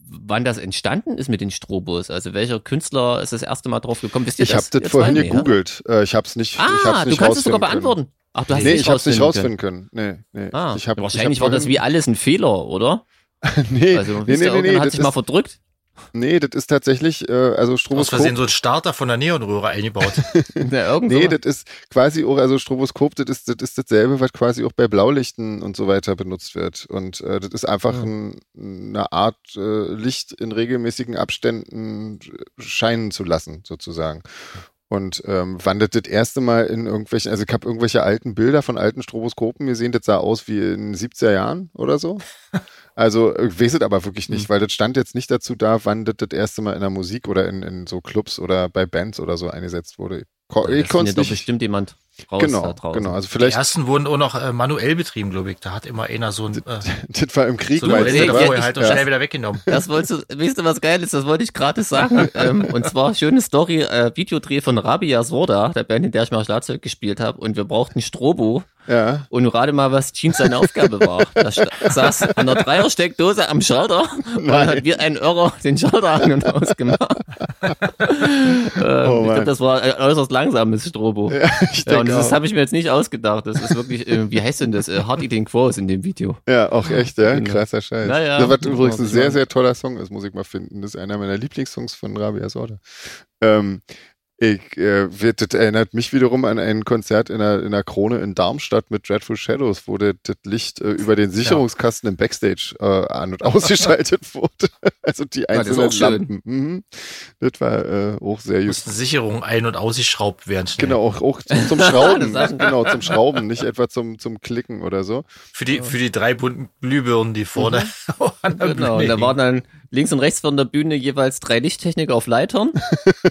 A: wann das entstanden ist mit den Strobos. Also welcher Künstler ist das erste Mal drauf gekommen? Wisst ihr
B: Ich habe
A: das,
B: das
A: ihr
B: vorhin gegoogelt. Äh, ich habe es nicht,
A: Ja?
B: ich hab's
A: Ah,
B: nicht
A: du kannst es sogar
B: können.
A: beantworten. Ach, du hast
B: Nee,
A: es
B: ich habe es nicht
A: rausfinden
B: rausfinden können. Nee, nee.
A: Ah,
B: ich hab,
A: wahrscheinlich
B: ich
A: war
B: hab
A: das wie alles ein Fehler, oder?
B: nee,
A: Also,
B: nee, nee, nee, nee,
A: hat
B: das
A: sich mal
B: ist,
A: verdrückt.
B: nee, das ist tatsächlich, äh, also
C: Aus
B: Stroboskop.
C: Versehen so ein Starter von der Neonröhre eingebaut.
A: Ja,
B: Nee, das ist quasi auch, also Stroboskop, das ist, das ist dasselbe, was quasi auch bei Blaulichten und so weiter benutzt wird. Und äh, das ist einfach
A: Ja.
B: ein, eine Art, äh, Licht in regelmäßigen Abständen scheinen zu lassen, sozusagen. Und ähm, wann das erste Mal in irgendwelchen, also ich habe irgendwelche alten Bilder von alten Stroboskopen gesehen, das sah aus wie in den 70er Jahren oder so. Also ich weiß es aber wirklich nicht, weil das stand jetzt nicht dazu da, wann das das erste Mal in der Musik oder in, in so Clubs oder bei Bands oder so eingesetzt wurde. Ich
A: das
B: konnte es
A: doch
B: nicht.
A: bestimmt jemand raus
B: Genau,
A: da draußen.
B: genau. Also
C: Die
B: vielleicht,
C: ersten wurden auch noch äh, manuell betrieben, glaube ich. Da hat immer einer so ein, äh,
B: das war im Krieg,
C: so eine Modelle
B: oder?
A: ja,
C: halt und
B: ja.
C: schnell wieder weggenommen.
A: Das wolltest du, weißt du, was geil ist? Das wollte ich gerade sagen. ähm, und zwar schöne Story, äh, Videodreh von Rabia Sorda, der Band, in der ich mal Schlagzeug gespielt habe. Und wir brauchten Strobo.
B: Ja,
A: Und gerade mal, was Jeans seine Aufgabe war. Da saß an der Dreiersteckdose am Schalter und hat wie ein Irrer den Schalter an und ausgemacht. ähm, ich
B: Mann.
A: glaube, das war ein äußerst langsames Strobo.
B: ja ich
A: Ja, und das habe ich mir jetzt nicht ausgedacht. Das ist wirklich, äh, wie heißt denn das? Äh, Hard Eating Crows in dem Video.
B: Ja, auch echt, ja,
A: Genau.
B: krasser Scheiß.
A: Naja,
B: das,
A: man
B: übrigens ein sehr, sehr toller Song ist, muss ich mal finden. Das ist einer meiner Lieblingssongs von Rabia Sorda. Ähm, ich, äh, wird, das erinnert mich wiederum an ein Konzert in der, in der Krone in Darmstadt mit Dreadful Shadows, wo das, das Licht äh, über den Sicherungskasten im Backstage äh, an- und ausgeschaltet wurde. Also die einzelnen
A: schön.
B: Lampen. Mhm. Das war äh, auch sehr gut.
C: Mussten Sicherungen ein- und ausgeschraubt werden schnell.
B: Genau, auch, auch zum, zum Schrauben. Genau, zum Schrauben, nicht etwa zum, zum Klicken oder so.
C: Für die, für die drei bunten Glühbirnen, die vorne der
A: Genau, und da waren dann links und rechts von der Bühne jeweils drei Lichttechniker auf Leitern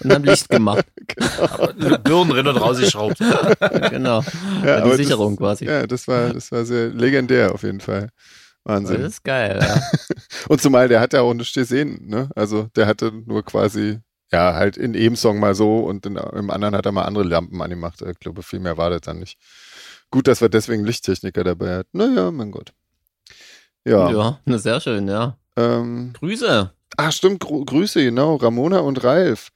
A: und haben Licht gemacht.
C: Birnen drin und rausgeschraubt.
A: Genau.
B: Ja,
A: die Sicherung
B: das,
A: quasi.
B: Ja, das war, das war sehr legendär auf jeden Fall.
A: Das
B: Wahnsinn.
A: ist geil. Ja.
B: Und zumal der hat ja auch nichts gesehen, ne? Also der hatte nur quasi, ja, halt in einem Song mal so und in, im anderen hat er mal andere Lampen angemacht. Ich glaube, viel mehr war das dann nicht. Gut, dass wir deswegen Lichttechniker dabei hatten. Naja, mein Gott. Ja.
A: Ja, na, sehr schön, ja.
B: Ähm,
A: Grüße.
B: ach, stimmt, Gru Grüße, genau. Ramona und Ralf.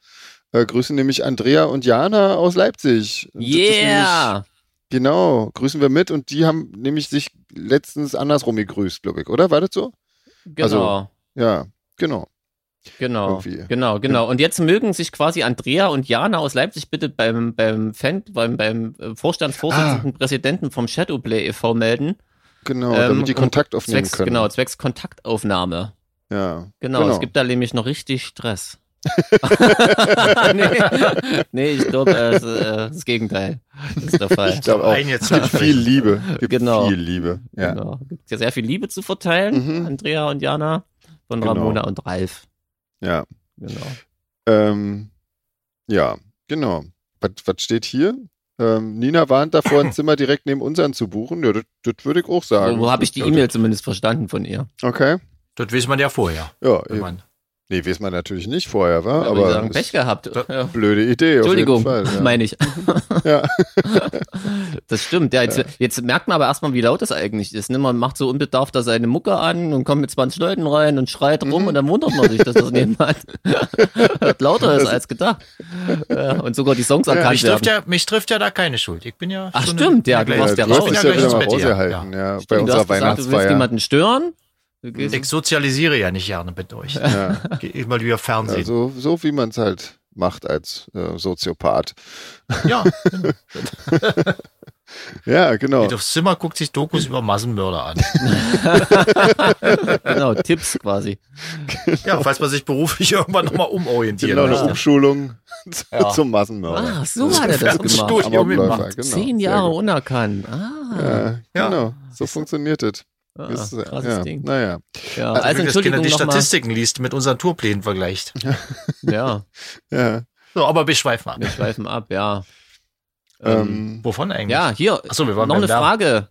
B: Äh, grüßen nämlich Andrea und Jana aus Leipzig.
A: Yeah.
B: Genau, grüßen wir mit und die haben nämlich sich letztens andersrum gegrüßt, glaube ich, oder? War das so?
A: Genau.
B: also- Ja, genau.
A: Genau,
B: Irgendwie.
A: genau, genau. Und jetzt mögen sich quasi Andrea und Jana aus Leipzig bitte beim, beim Fan, beim, beim äh, Vorstandsvorsitzenden
B: Ah.
A: Präsidenten vom Shadowplay e.V. melden.
B: Genau,
A: Ähm,
B: damit die Kontakt aufnehmen
A: Zwecks,
B: können.
A: genau, zwecks Kontaktaufnahme.
B: Ja.
A: Genau, es gibt da nämlich noch richtig Stress. nee, nee, ich glaube, äh, äh, das Gegenteil ist der Fall.
B: Ich glaube auch. Es gibt viel Liebe. Gibt
A: Genau.
B: Viel Liebe. Ja.
A: Genau. Gibt ja sehr viel Liebe zu verteilen,
B: Mhm.
A: Andrea und Jana, von
B: Genau.
A: Ramona und Ralf.
B: Ja.
A: Genau.
B: Ähm, ja, genau. Was, was steht hier? Ähm, Nina warnt davor, ein Zimmer direkt neben unseren zu buchen. Ja, das, das würde ich auch sagen.
A: Wo habe ich die E-Mail zumindest verstanden von ihr?
B: Okay.
C: Das weiß man ja vorher.
B: Ja,
C: Wenn
B: eben.
C: man
B: nee, weiß man natürlich nicht vorher, war,
A: Ja,
B: aber
A: sagen, Pech gehabt. Ja.
B: blöde Idee.
A: Entschuldigung,
B: Fall, ja.
A: meine ich.
B: Ja.
A: Das stimmt. Ja, jetzt, jetzt merkt man aber erstmal, wie laut das eigentlich ist. Ne? Man macht so unbedarft da seine Mucke an und kommt mit 20 Leuten rein und schreit rum
B: Mhm.
A: und dann wundert man sich, dass das nebenan lauter ist als gedacht. Ja, und sogar die Songs erkannt
C: mich trifft,
A: werden.
C: ja, mich trifft ja da keine Schuld. Ich bin ja.
A: Ach, stimmt, ja,
C: ja,
A: du warst ja raus.
C: Ich
B: ja
C: bin
B: wieder
C: gleich ins Bett, ja.
B: ja, bei
A: Stimmt, du
B: unserer
A: hast gesagt, du willst
B: Weihnachtsfeier.
A: niemanden stören. Gehst-
C: Ich sozialisiere ja nicht gerne mit euch.
B: Ja.
C: Geh ich mal wieder Fernsehen.
B: Also, so wie man es halt macht als äh, Soziopath.
C: ja,
B: Ja, genau.
C: geht aufs Zimmer, guckt sich Dokus über Massenmörder an.
A: genau, Tipps quasi.
C: Ja, falls man sich beruflich irgendwann nochmal umorientieren
B: Genau, eine. Umschulung
C: Ja.
B: zum Massenmörder.
A: Ah, so hat er das gemacht.
B: Genau.
A: Zehn Jahre unerkannt. Ah,
B: Ja,
C: Ja.
B: genau. So funktioniert es.
A: Ah
B: Ist, äh,
A: krasses
B: ja,
A: Ding.
B: Naja.
A: Ja,
C: Also,
A: also
C: wenn das Kinder
A: Entschuldigung
C: die. Statistiken liest, mit unseren Tourplänen vergleicht.
A: Ja,
B: Ja.
C: So, aber wir schweifen ab.
A: wir schweifen ab, ja. Ähm,
B: Ähm,
C: Wovon eigentlich?
A: ja, hier,
C: Achso, wir waren
A: noch eine
C: Lärm.
A: Frage.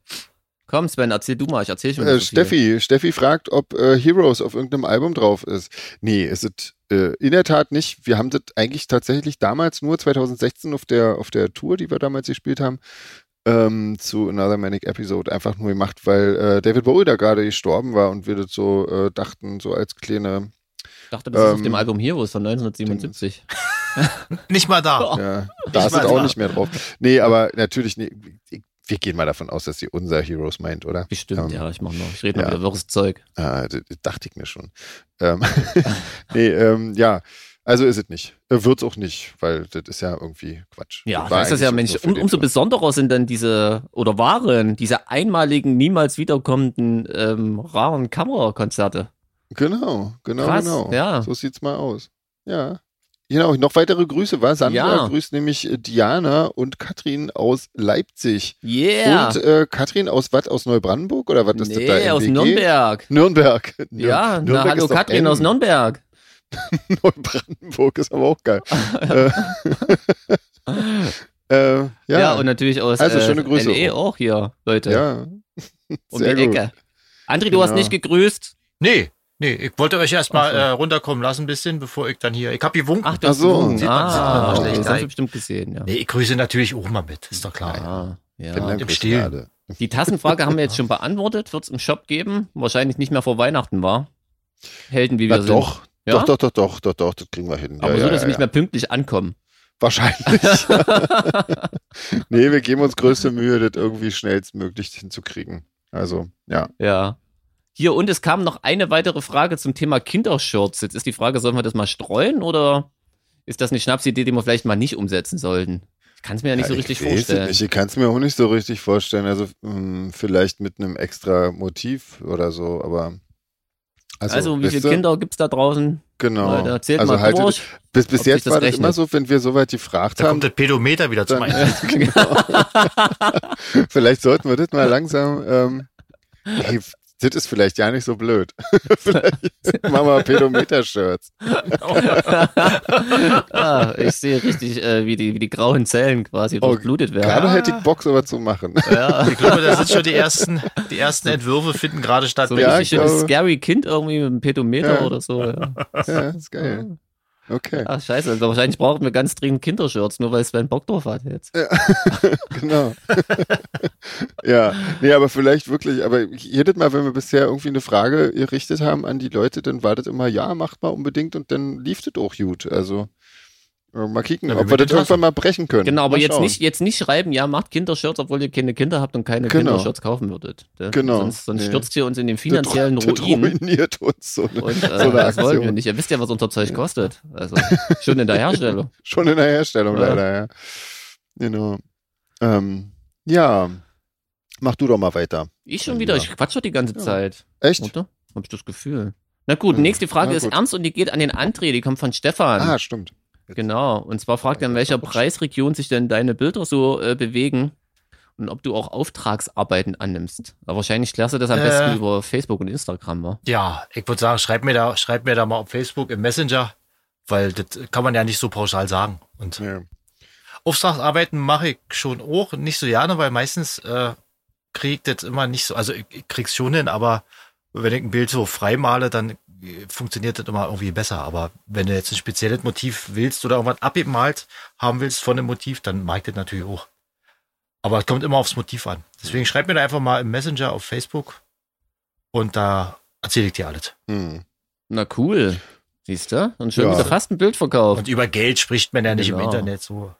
A: Komm, Sven, erzähl du mal, ich erzähl schon
B: äh,
A: so.
B: Steffi, Steffi fragt, ob äh, Heroes auf irgendeinem Album drauf ist. Nee, ist es äh, in der Tat nicht. Wir haben das eigentlich tatsächlich damals nur 2016 auf der, auf der Tour, die wir damals gespielt haben, ähm, zu Another Manic Episode einfach nur gemacht, weil äh, David Bowie da gerade gestorben war und wir das so äh, dachten, so als kleine,
A: Ich dachte, das ist auf
B: ähm,
A: dem Album Heroes von 1977.
C: Nicht mal da.
B: Ja, da ist es auch nicht mehr drauf. Nee, aber natürlich, nee, wir gehen mal davon aus, dass sie unser Heroes meint, oder?
A: Bestimmt,
B: Ähm,
A: ja, ich mach noch. Ich rede noch
B: ja.
A: wieder wirres Zeug.
B: Ah, das, das dachte ich mir schon. Ähm, nee, ähm, ja, also ist es nicht. Äh, Wird's auch nicht, weil das ist ja irgendwie Quatsch.
A: Ja,
B: Das
A: da
B: war
A: ist das ja, Mensch, um, umso besonderer sind dann diese, oder waren diese einmaligen, niemals wiederkommenden, ähm, raren Kamerakonzerte.
B: Genau, genau,
A: Krass,
B: genau.
A: ja.
B: So sieht's mal aus. Ja. Genau, noch weitere Grüße, war Sandra
A: Ja.
B: grüßt nämlich äh, Diana und Katrin aus Leipzig.
A: Yeah!
B: Und äh, Katrin aus was? Aus Neubrandenburg oder was ist das da?
A: nee, aus? Nürnberg.
B: Nürnberg. Nür-
A: Ja, na,
B: Nürnberg
A: hallo
B: ist doch
A: Katrin
B: N.
A: aus Nürnberg.
B: Neubrandenburg ist aber auch geil. äh, äh, ja,
A: Ja, und natürlich aus
B: Also,
A: äh,
B: schöne Grüße
A: LE
B: auch.
A: auch hier, Leute.
B: ja.
A: um
B: sehr
A: die. Ecke. André, du hast
B: Genau.
A: nicht gegrüßt.
C: Nee, nee, ich wollte euch erstmal
A: so.
C: äh, runterkommen lassen ein bisschen, bevor ich dann hier. Ich habe gewunken.
A: Ach, du
B: Ach
A: hast
B: so.
A: gewunken. Ah,
C: mal
A: okay,
C: schlecht.
A: das haben wir
C: Nein.
A: bestimmt gesehen, ja.
C: Nee, ich grüße natürlich auch mal mit, ist doch klar.
A: Ah, ja.
B: Dann
C: im
B: alle.
A: Die Tassenfrage haben wir jetzt schon beantwortet. Wird es im Shop geben? Wahrscheinlich nicht mehr vor Weihnachten war. Helden, wie wir
B: Na
A: sind.
B: doch,
A: Ja?
B: doch, doch, doch, doch, doch, doch, das kriegen wir hin.
A: Aber
B: ja,
A: so, dass sie
B: ja,
A: nicht mehr pünktlich ankommen.
B: Wahrscheinlich. nee, wir geben uns größte Mühe, das irgendwie schnellstmöglich hinzukriegen. Also, ja.
A: Ja. Hier, und es kam noch eine weitere Frage zum Thema Kindershirts. Jetzt ist die Frage, sollen wir das mal streuen oder ist das eine Schnapsidee, die wir vielleicht mal nicht umsetzen sollten? Ich kann es mir ja nicht so
B: Ja,
A: richtig
B: ich weiß es
A: vorstellen.
B: Nicht. Ich kann es mir auch nicht so richtig vorstellen. Also, mh, vielleicht mit einem extra Motiv oder so, aber.
A: Also, wie
B: wisst
A: viele? Kinder gibt's da draußen?
B: Genau.
A: Leute, zählt
B: also
A: mal
B: haltet-
A: durch.
B: Bis, bis jetzt
A: das
B: war das
A: rechnet.
B: immer so, wenn wir soweit gefragt
C: Da
B: haben,
C: kommt das Pedometer wieder zum Einsatz.
B: genau. vielleicht sollten wir das mal langsam. Ähm, hey, das ist vielleicht ja nicht so blöd. vielleicht machen wir Pedometer-Shirts.
A: ah, ich sehe richtig, äh, wie, die, wie die grauen Zellen quasi
B: Oh,
A: durchblutet werden.
B: Gerade hätte ich Bock, sowas zu machen.
A: Ja.
C: Ich glaube, da sind schon die ersten, die ersten Entwürfe finden gerade statt.
A: So ein
B: Ja, glaube-
A: scary Kind irgendwie mit einem Pedometer
B: Ja.
A: oder so. Ja.
B: Ja, ist geil. Okay,
A: Ach, scheiße. Also wahrscheinlich brauchen wir ganz dringend Kindershirts, nur weil Sven Bock drauf hat jetzt.
B: genau. ja, nee, aber vielleicht wirklich, aber jedes Mal, wenn wir bisher irgendwie eine Frage gerichtet haben an die Leute, dann war das immer, ja, macht mal unbedingt und dann lief das auch gut. Also, mal kicken,
C: Ja,
B: ob
C: wir
B: das irgendwann mal brechen können.
A: Genau, aber
B: mal
A: jetzt
B: schauen.
A: nicht, jetzt nicht schreiben, ja, macht Kindershirts, obwohl ihr keine Kinder habt und keine
B: Genau.
A: Kindershirts kaufen würdet. Ja,
B: Genau.
A: Sonst, sonst
B: Nee.
A: stürzt ihr uns in den
B: Das-
A: finanziellen
B: das
A: Ruin.
B: ruiniert uns so, eine,
A: Und äh,
B: so eine
A: das wollen wir nicht. Ihr wisst ja, was unser Zeug kostet. Also schon in der Herstellung.
B: Schon in der Herstellung
A: Ja.
B: leider, ja. Genau. Ähm, ja. Mach du doch mal weiter.
A: Ich schon
B: Ja.
A: wieder, ich quatsch doch die ganze
B: Ja.
A: Zeit,
B: Echt?
A: oder? Hab ich das Gefühl. Na gut,
B: Hm,
A: nächste Frage ist ernst und die geht an den André, die kommt von Stefan.
B: Ah, stimmt.
A: Genau. Und zwar fragt er, in welcher Preisregion sich denn deine Bilder so äh, bewegen und ob du auch Auftragsarbeiten annimmst. Aber wahrscheinlich klärst du das am
C: Äh.
A: besten über Facebook und Instagram, wa?
C: Ja, ich würde sagen, schreib mir da, schreib mir da mal auf Facebook im Messenger, weil das kann man ja nicht so pauschal sagen. Und
B: Ja.
C: Auftragsarbeiten mache ich schon auch nicht so gerne, weil meistens äh, kriege ich das immer nicht so, also ich, ich krieg's schon hin, aber wenn ich ein Bild so frei male, dann funktioniert das immer irgendwie besser. Aber wenn du jetzt ein spezielles Motiv willst oder irgendwas abgemalt haben willst von dem Motiv, dann mag ich das natürlich auch. Aber es kommt immer aufs Motiv an. Deswegen schreib mir da einfach mal im Messenger auf Facebook und da erzähle ich dir alles.
B: Hm.
A: Na cool. Siehst du? Und schon
B: Ja.
A: wieder fast ein Bild verkauft.
C: Und über Geld spricht man ja nicht
A: Genau.
C: im Internet so.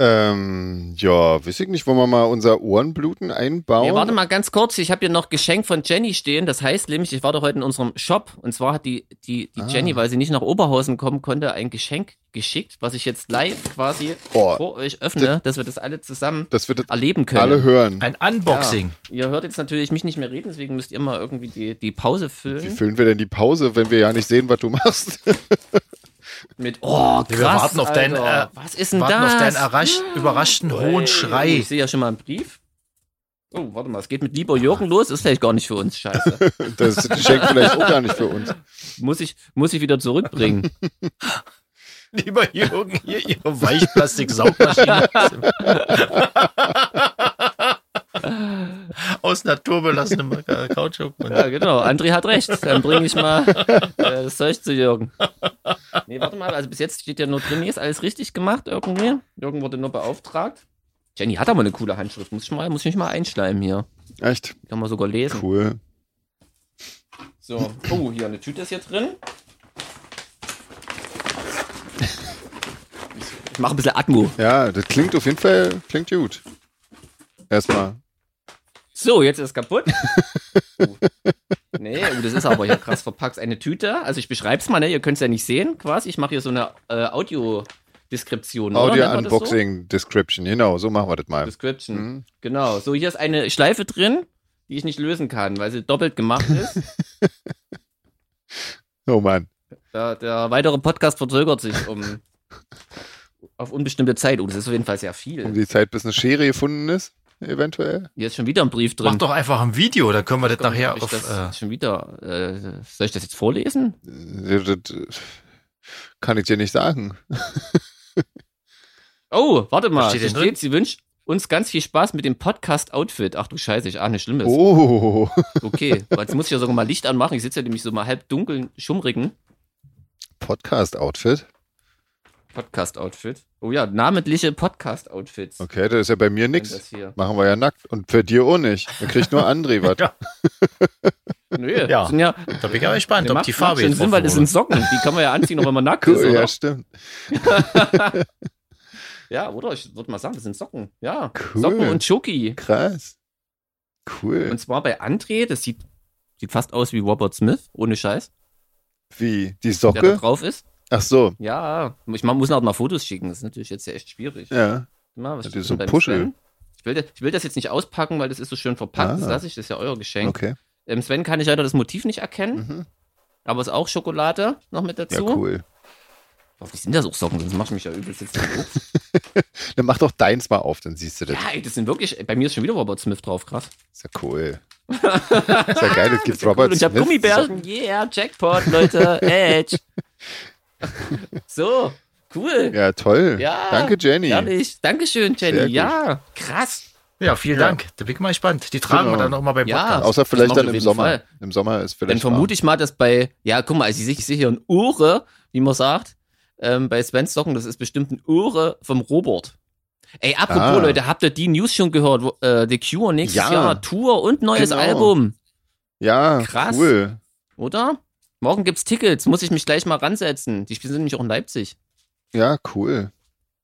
B: Ähm, ja, weiß ich nicht, wollen wir mal unser Ohrenbluten einbauen?
A: Nee, warte mal ganz kurz, ich habe hier noch Geschenk von Jenny stehen. Das heißt nämlich, ich war doch heute in unserem Shop und zwar hat die, die, die
B: Ah.
A: Jenny, weil sie nicht nach Oberhausen kommen konnte, ein Geschenk geschickt, was ich jetzt live quasi
B: Oh,
A: vor euch öffne, dass wir das alle zusammen
B: das
A: erleben können.
B: alle hören.
C: Ein Unboxing.
A: Ihr hört jetzt natürlich mich nicht mehr reden, deswegen müsst ihr mal irgendwie die, die Pause
B: Wie
A: füllen.
B: füllen wir denn die Pause, wenn wir ja nicht sehen, was du machst?
A: Mit, oh, krass,
C: Wir warten auf deinen, äh,
A: Was ist denn
C: Warten
A: das?
C: auf deinen errasch, überraschten hohen
A: Ey,
C: Schrei.
A: Ich sehe ja schon mal einen Brief. Oh, warte mal, es geht mit Lieber Jürgen los. Ist vielleicht gar nicht für uns. Scheiße.
B: Das Geschenk vielleicht auch gar nicht für uns.
A: muss, ich, muss ich wieder zurückbringen.
C: Lieber Jürgen, hier Ihre Weichplastik-Saugmaschine. Aus naturbelassenem Kautschuk.
A: Ja, genau. André hat recht. Dann bringe ich mal äh, das Zeug zu Jürgen. Nee, warte mal. Also bis jetzt steht ja nur drin, hier ist alles richtig gemacht irgendwie. Jürgen wurde nur beauftragt. Jenny hat aber eine coole Handschrift. Muss ich, mal, muss ich mich mal einschleimen hier.
B: Echt?
A: Kann man sogar lesen.
B: Cool.
A: So. Oh, hier eine Tüte ist hier drin. Ich mache ein bisschen Atmo.
B: Ja, das klingt auf jeden Fall, klingt gut. Erstmal.
A: So, jetzt ist es kaputt. Oh. Nee, oh, das ist aber hier krass verpackt. Eine Tüte. Also ich beschreibe es mal, ne? Ihr könnt es ja nicht sehen, quasi. Ich mache hier so eine äh?
B: Audio
A: man das so?
B: Description, genau, so machen wir das mal.
A: Description.
B: Mhm.
A: Genau. So, hier ist eine Schleife drin, die ich nicht lösen kann, weil sie doppelt gemacht ist.
B: Oh Mann.
A: der, der weitere Podcast verzögert sich um auf unbestimmte Zeit. Oh, das ist auf jeden Fall sehr
B: Um
A: viel.
B: die Zeit, bis eine Schere gefunden ist, eventuell.
A: Hier ist schon wieder ein Brief drin.
C: Mach doch einfach ein Video, da können wir das nachher auf.
A: das
C: Äh,
A: schon wieder. Äh, soll ich das jetzt vorlesen?
B: Äh, Das kann ich dir nicht sagen.
A: Oh, warte mal.
C: Was steht
A: steht, sie wünscht uns ganz viel Spaß mit dem Podcast-Outfit. Ach du Scheiße, ich ahne Schlimmes.
B: Oh,
A: Okay, jetzt muss ich ja sogar mal Licht anmachen. Ich sitze ja nämlich so mal halb dunkeln, schummrigen
B: Podcast-Outfit.
A: Podcast-Outfit. Oh ja, namentliche Podcast-Outfits.
B: Okay, das ist ja bei mir nichts. Machen wir ja nackt. Und für dir auch nicht. Da kriegt nur André was.
C: Ja.
A: Nö,
C: Ja.
A: sind ja,
C: da bin ich ja gespannt,
A: Nee,
C: ob
A: macht-
C: die Farbe
A: macht schon
C: jetzt
A: Sinn, weil das sind Socken. Die kann man ja anziehen, auch wenn man nackt ist,
B: Cool,
A: oder?
B: ja, stimmt.
A: Ja, oder? Ich würde mal sagen, das sind Socken. Ja,
B: Cool.
A: Socken und Schoki.
B: Krass. Cool.
A: Und zwar bei André, das sieht, sieht fast aus wie Robert Smith, ohne Scheiß,
B: Wie? Die
A: der da
B: Socke?
A: drauf ist.
B: Ach so.
A: Ja, ich man muss auch mal Fotos schicken. Das ist natürlich jetzt ja echt schwierig.
B: Ja.
A: Mal, was
B: Ja,
A: steht
B: die so
A: beim
B: Puschel.
A: Ich will, das, ich will das jetzt nicht auspacken, weil das ist so schön verpackt. Das
B: Ah.
A: lasse ich, das ist ja euer Geschenk.
B: Okay.
A: Ähm, Sven kann ich leider das Motiv nicht erkennen,
B: Mhm.
A: aber ist auch Schokolade noch mit
B: Ja,
A: dazu.
B: cool.
A: Hoffentlich sind das auch Socken, sonst macht mich ja übelst jetzt.
B: Dann mach doch deins mal auf, dann siehst du das.
A: Ja, ey, das sind wirklich, bei mir ist schon wieder Robert Smith drauf, krass.
B: Ist ja cool. ist ja geil, es gibt Robert
A: cool. Und ich habe
B: Smith
A: Gummibärchen, yeah, Jackpot, Leute, Edge. so, cool.
B: Ja, toll.
A: Ja,
B: Danke, Jenny.
A: Ehrlich, Dankeschön, Jenny. Ja, krass.
C: Ja, vielen
B: Ja.
C: Dank. Da bin ich mal gespannt. Die tragen
B: Genau.
C: wir dann noch mal beim
A: Ja.
C: Podcast.
B: Außer vielleicht dann im Sommer.
A: Fall.
B: Im Sommer ist vielleicht
A: Dann vermute ich mal, dass bei, ja, guck mal, also ich sehe hier ein Uhre, wie man sagt, ähm, bei Svens Socken, das ist bestimmt ein Uhre vom Robert. Ey, apropos,
B: Ah.
A: Leute, habt ihr die News schon gehört? Wo, äh, The Cure nächstes
B: Ja.
A: Jahr, Tour und neues
B: Genau.
A: Album,
B: Ja,
A: Krass.
B: cool.
A: oder? Morgen gibt's Tickets, muss ich mich gleich mal ransetzen. Die spielen nämlich auch in Leipzig.
B: Ja, cool.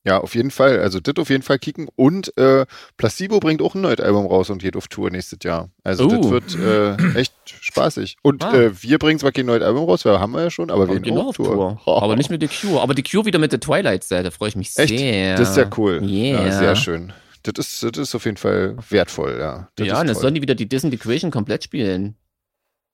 B: Ja, auf jeden Fall. Also das auf jeden Fall kicken. Und äh, Placebo bringt auch ein neues Album raus und geht auf Tour nächstes Jahr. Also das
A: Oh.
B: wird äh, echt spaßig. Und
A: Ah.
B: äh, wir bringen zwar kein neues Album raus, weil haben wir ja schon, aber, wir auch
A: auf
B: Tour.
A: Tour. Aber nicht mit The Cure. Aber The Cure wieder mit der Twilight-Seite, freue ich mich
B: Echt?
A: sehr.
B: Das ist ja cool.
A: Yeah.
B: Ja, sehr schön. das ist, das ist auf jeden Fall wertvoll, ja. Das
A: ja, und
B: toll.
A: sollen die wieder die Disney Equation komplett spielen.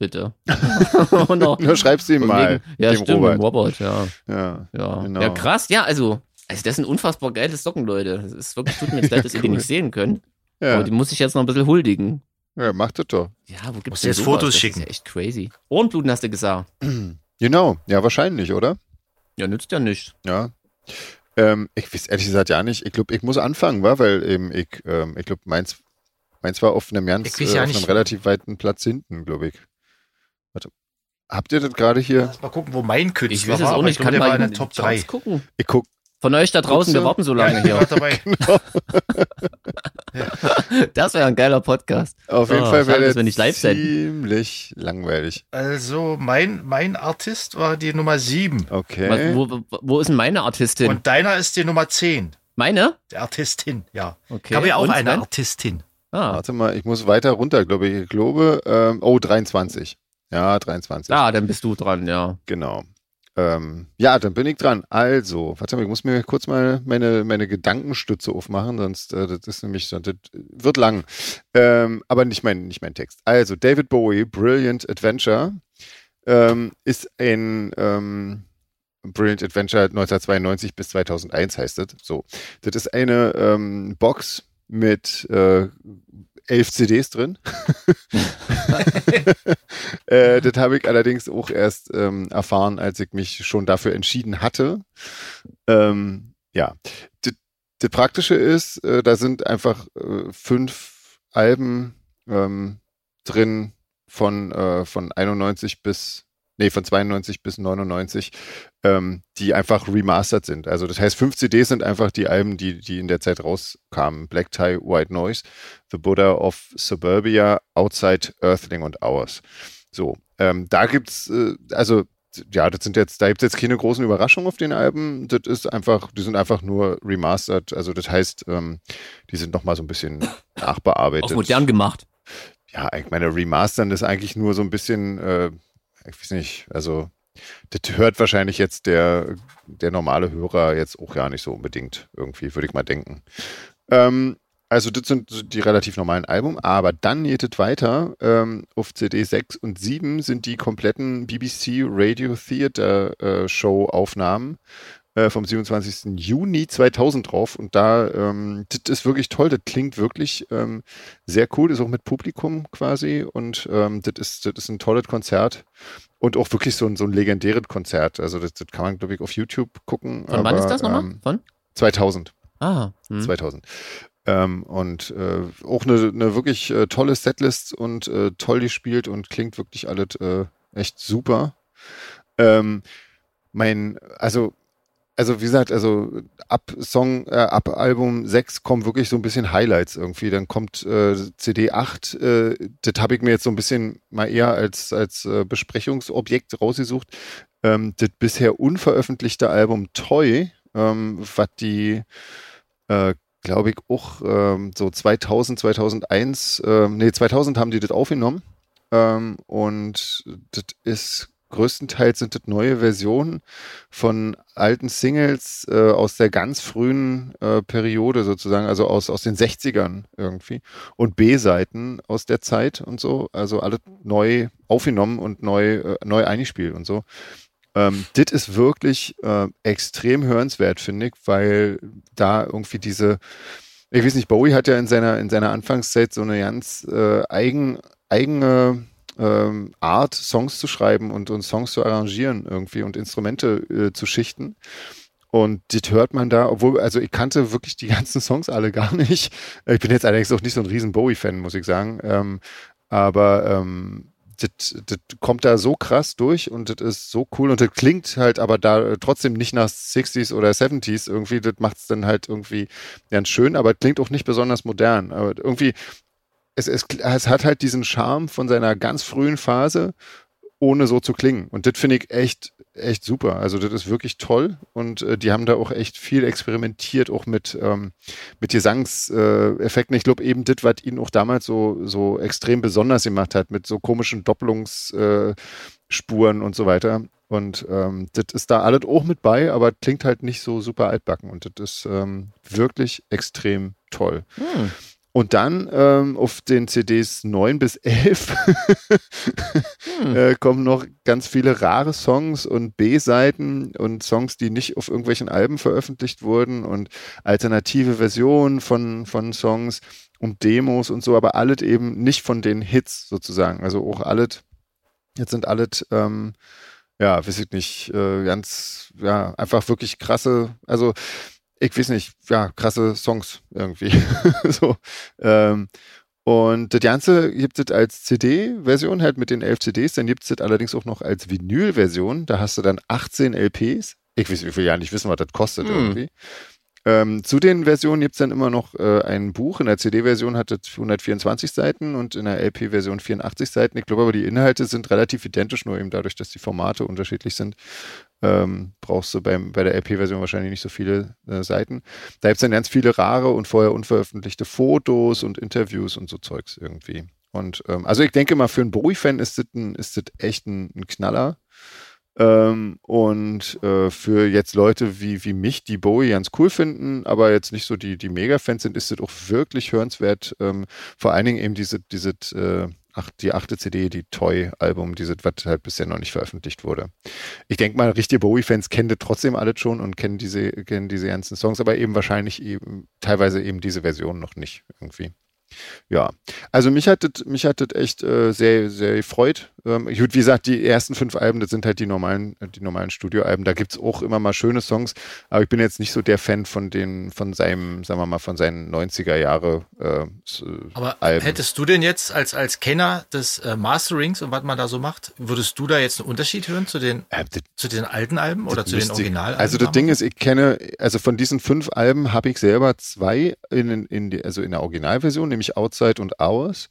A: Bitte. und auch,
B: Nur schreibst du ihm mal.
A: wegen- ja,
B: dem
A: stimmt,
B: Robert.
A: Robert, ja.
B: Ja.
A: Ja.
B: Genau.
A: ja, krass. Ja, also, also, das sind unfassbar geile Socken, Leute. Das ist wirklich, tut mir jetzt leid, dass ihr die
B: Cool.
A: nicht sehen könnt.
B: Ja.
A: Aber die muss ich jetzt noch ein bisschen huldigen.
B: ja, macht das doch.
A: Ja, wo gibt's
C: Musst
A: denn
C: jetzt? Fotos
A: das
C: schicken.
A: Ist ja echt crazy. Ohrenbluten hast du gesagt.
B: Genau, ja, wahrscheinlich, oder?
A: Ja, nützt ja nicht.
B: Ja. Ähm, ich weiß ehrlich gesagt ja nicht. Ich glaube, ich muss anfangen, wa? weil eben ich, ähm, ich glaube, meins, meins war auf einem ganz, äh, auf einem relativ weiten Platz hinten, glaube ich. Warte. Habt ihr das gerade hier?
C: Lass mal gucken, wo mein Künstler
A: Ich weiß es
C: war.
A: auch nicht.
C: Ich
A: Kann mal
C: in den
A: die
C: Top
A: Charts
C: 3.
A: gucken.
B: Ich guck.
A: Von euch da draußen, wir warten so lange
C: Ja,
A: hier.
C: dabei.
A: Das wäre ein geiler Podcast.
B: Auf jeden
A: Ah,
B: Fall wäre
A: live senden.
B: ziemlich langweilig.
C: Also, mein, mein Artist war die Nummer 7.
B: Okay.
A: Wo, wo- wo ist denn meine Artistin?
C: Und deiner ist die Nummer 10.
A: meine?
C: Der Artistin, ja.
A: Okay.
C: Ich habe ja auch
A: Und
C: eine
A: Sven?
C: Artistin.
A: Ah,
B: Warte mal, ich muss weiter runter, glaube ich. Ich glaube, ähm, oh, 23. Ja, 23.
A: ah, dann bist du dran, ja.
B: Genau. Ähm, ja, dann bin ich dran. Also, warte mal, ich muss mir kurz mal meine, meine Gedankenstütze aufmachen, sonst äh, das ist nämlich, das wird lang. Ähm, aber nicht mein, nicht mein Text. Also, David Bowie, Brilliant Adventure, ähm, ist ein ähm, Brilliant Adventure 1992 bis 2001 heißt das. So, das ist eine ähm, Box mit äh, elf CDs drin. äh, das habe ich allerdings auch erst ähm, erfahren, als ich mich schon dafür entschieden hatte. Ähm, ja, das, das Praktische ist, äh, da sind einfach äh, fünf Alben ähm, drin von, äh, von 91 bis, nee, von 92 bis 99, ähm, die einfach remastered sind. Also das heißt, fünf CDs sind einfach die Alben, die, die in der Zeit rauskamen. Black Tie, White Noise, The Buddha of Suburbia, Outside, Earthling und Hours. So, ähm, da gibt's, äh, also ja, das sind jetzt, da gibt's jetzt keine großen Überraschungen auf den Alben. Das ist einfach, die sind einfach nur remastered. Also das heißt, ähm, die sind nochmal so ein bisschen nachbearbeitet.
A: Auf modern gemacht.
B: Ja, ich meine, remastern ist eigentlich nur so ein bisschen, äh, ich weiß nicht, also das hört wahrscheinlich jetzt der, der normale Hörer jetzt auch gar nicht so unbedingt irgendwie, würde ich mal denken. Ähm, also das sind die relativ normalen Alben, aber dann geht es weiter. Ähm, auf CD 6 und 7 sind die kompletten BBC Radio Theater äh, Show Aufnahmen äh, vom 27. Juni 2000 drauf und da, ähm, das ist wirklich toll, das klingt wirklich ähm, sehr cool, das ist auch mit Publikum quasi und ähm, das, ist, das ist ein tolles Konzert und auch wirklich so ein, so ein legendäres Konzert. Also das, das kann man, glaube ich, auf YouTube gucken.
A: Von wann
B: aber,
A: ist das nochmal?
B: Ähm,
A: Von?
B: 2000.
A: Ah, hm.
B: 2000. Ähm, und äh, auch eine, eine wirklich äh, tolle Setlist und äh, toll gespielt und klingt wirklich alles äh, echt super. Ähm, mein, also, also wie gesagt, also ab Song, äh, ab Album 6 kommen wirklich so ein bisschen Highlights irgendwie. Dann kommt äh, CD 8, äh, das habe ich mir jetzt so ein bisschen mal eher als, als äh, Besprechungsobjekt rausgesucht. Ähm, das bisher unveröffentlichte Album Toy, ähm, was die äh, glaube ich, auch ähm, so 2000, 2001, ähm, nee, 2000 haben die das aufgenommen. Ähm, und das ist größtenteils sind das neue Versionen von alten Singles äh, aus der ganz frühen äh, Periode sozusagen, also aus, aus den 60ern irgendwie. Und B-Seiten aus der Zeit und so, also alle neu aufgenommen und neu, äh, neu eingespielt und so. Ähm, das ist wirklich äh, extrem hörenswert, finde ich, weil da irgendwie diese, ich weiß nicht, Bowie hat ja in seiner, in seiner Anfangszeit so eine ganz äh, eigen, eigene ähm, Art, Songs zu schreiben und, und Songs zu arrangieren irgendwie und Instrumente äh, zu schichten. Und das hört man da, obwohl, also ich kannte wirklich die ganzen Songs alle gar nicht. Ich bin jetzt allerdings auch nicht so ein riesen Bowie-Fan, muss ich sagen. Ähm, aber ähm, das, das kommt da so krass durch und das ist so cool und das klingt halt aber da trotzdem nicht nach 60s oder 70s irgendwie. Das macht es dann halt irgendwie ganz schön, aber klingt auch nicht besonders modern. Aber irgendwie, es, es, es hat halt diesen Charme von seiner ganz frühen Phase, ohne so zu klingen. Und das finde ich echt, echt super. Also das ist wirklich toll und äh, die haben da auch echt viel experimentiert, auch mit, ähm, mit Gesangseffekten. ich glaube eben das, was ihn auch damals so, so extrem besonders gemacht hat, mit so komischen Doppelungsspuren äh, und so weiter. Und ähm, das ist da alles auch mit bei, aber klingt halt nicht so super altbacken. Und das ist ähm, wirklich extrem toll.
A: Hm.
B: Und dann ähm, auf den CDs 9 bis 11
A: Hm.
B: äh, kommen noch ganz viele rare Songs und B-Seiten und Songs, die nicht auf irgendwelchen Alben veröffentlicht wurden und alternative Versionen von, von Songs und Demos und so, aber alles eben nicht von den Hits sozusagen. Also auch alles, jetzt sind alles, ähm, ja, weiß ich nicht, äh, ganz, ja, einfach wirklich krasse, also ich weiß nicht, ja, krasse Songs irgendwie. so. Ähm, und das Ganze gibt es als CD-Version halt mit den 11 CDs, dann gibt es das allerdings auch noch als Vinyl-Version. Da hast du dann 18 LPs. Ich weiß, ich will ja nicht wissen, was das kostet
A: Hm.
B: irgendwie. Ähm, zu den Versionen gibt es dann immer noch äh, ein Buch. In der CD-Version hat es 124 Seiten und in der LP-Version 84 Seiten. Ich glaube aber, die Inhalte sind relativ identisch, nur eben dadurch, dass die Formate unterschiedlich sind, ähm, brauchst du beim, bei der LP-Version wahrscheinlich nicht so viele äh, Seiten. Da gibt es dann ganz viele rare und vorher unveröffentlichte Fotos und Interviews und so Zeugs irgendwie. Und ähm, also ich denke mal, für einen Bowie-Fan ist das ein, ist das echt ein, ein Knaller. Ähm, und äh, für jetzt Leute wie, wie mich, die Bowie ganz cool finden, aber jetzt nicht so die, die Mega-Fans sind, ist das auch wirklich hörenswert. Ähm, vor allen Dingen eben diese, diese äh, ach, die achte CD, die Toy-Album, diese, was halt bisher noch nicht veröffentlicht wurde. Ich denke mal, richtige Bowie-Fans kennen das trotzdem alle schon und kennen diese, kennen diese ganzen Songs, aber eben wahrscheinlich eben teilweise eben diese Version noch nicht irgendwie. Ja, also mich hat das, mich hat das echt äh, sehr, sehr gefreut. Ähm, gut, wie gesagt, die ersten fünf Alben, das sind halt die normalen, die normalen Studioalben. Da gibt's auch immer mal schöne Songs, aber ich bin jetzt nicht so der Fan von den, von seinem, sagen wir mal, von seinen 90er Jahre äh, s-
C: Aber
B: Alben.
C: hättest du denn jetzt als, als Kenner des äh, Masterings und was man da so macht, würdest du da jetzt einen Unterschied hören zu den,
B: Äh, das
C: zu den alten Alben oder zu den Originalalben?
B: Also das Ding ist, ich kenne, also von diesen fünf Alben habe ich selber zwei in, in die, also in der Originalversion, nämlich Outside und Hours.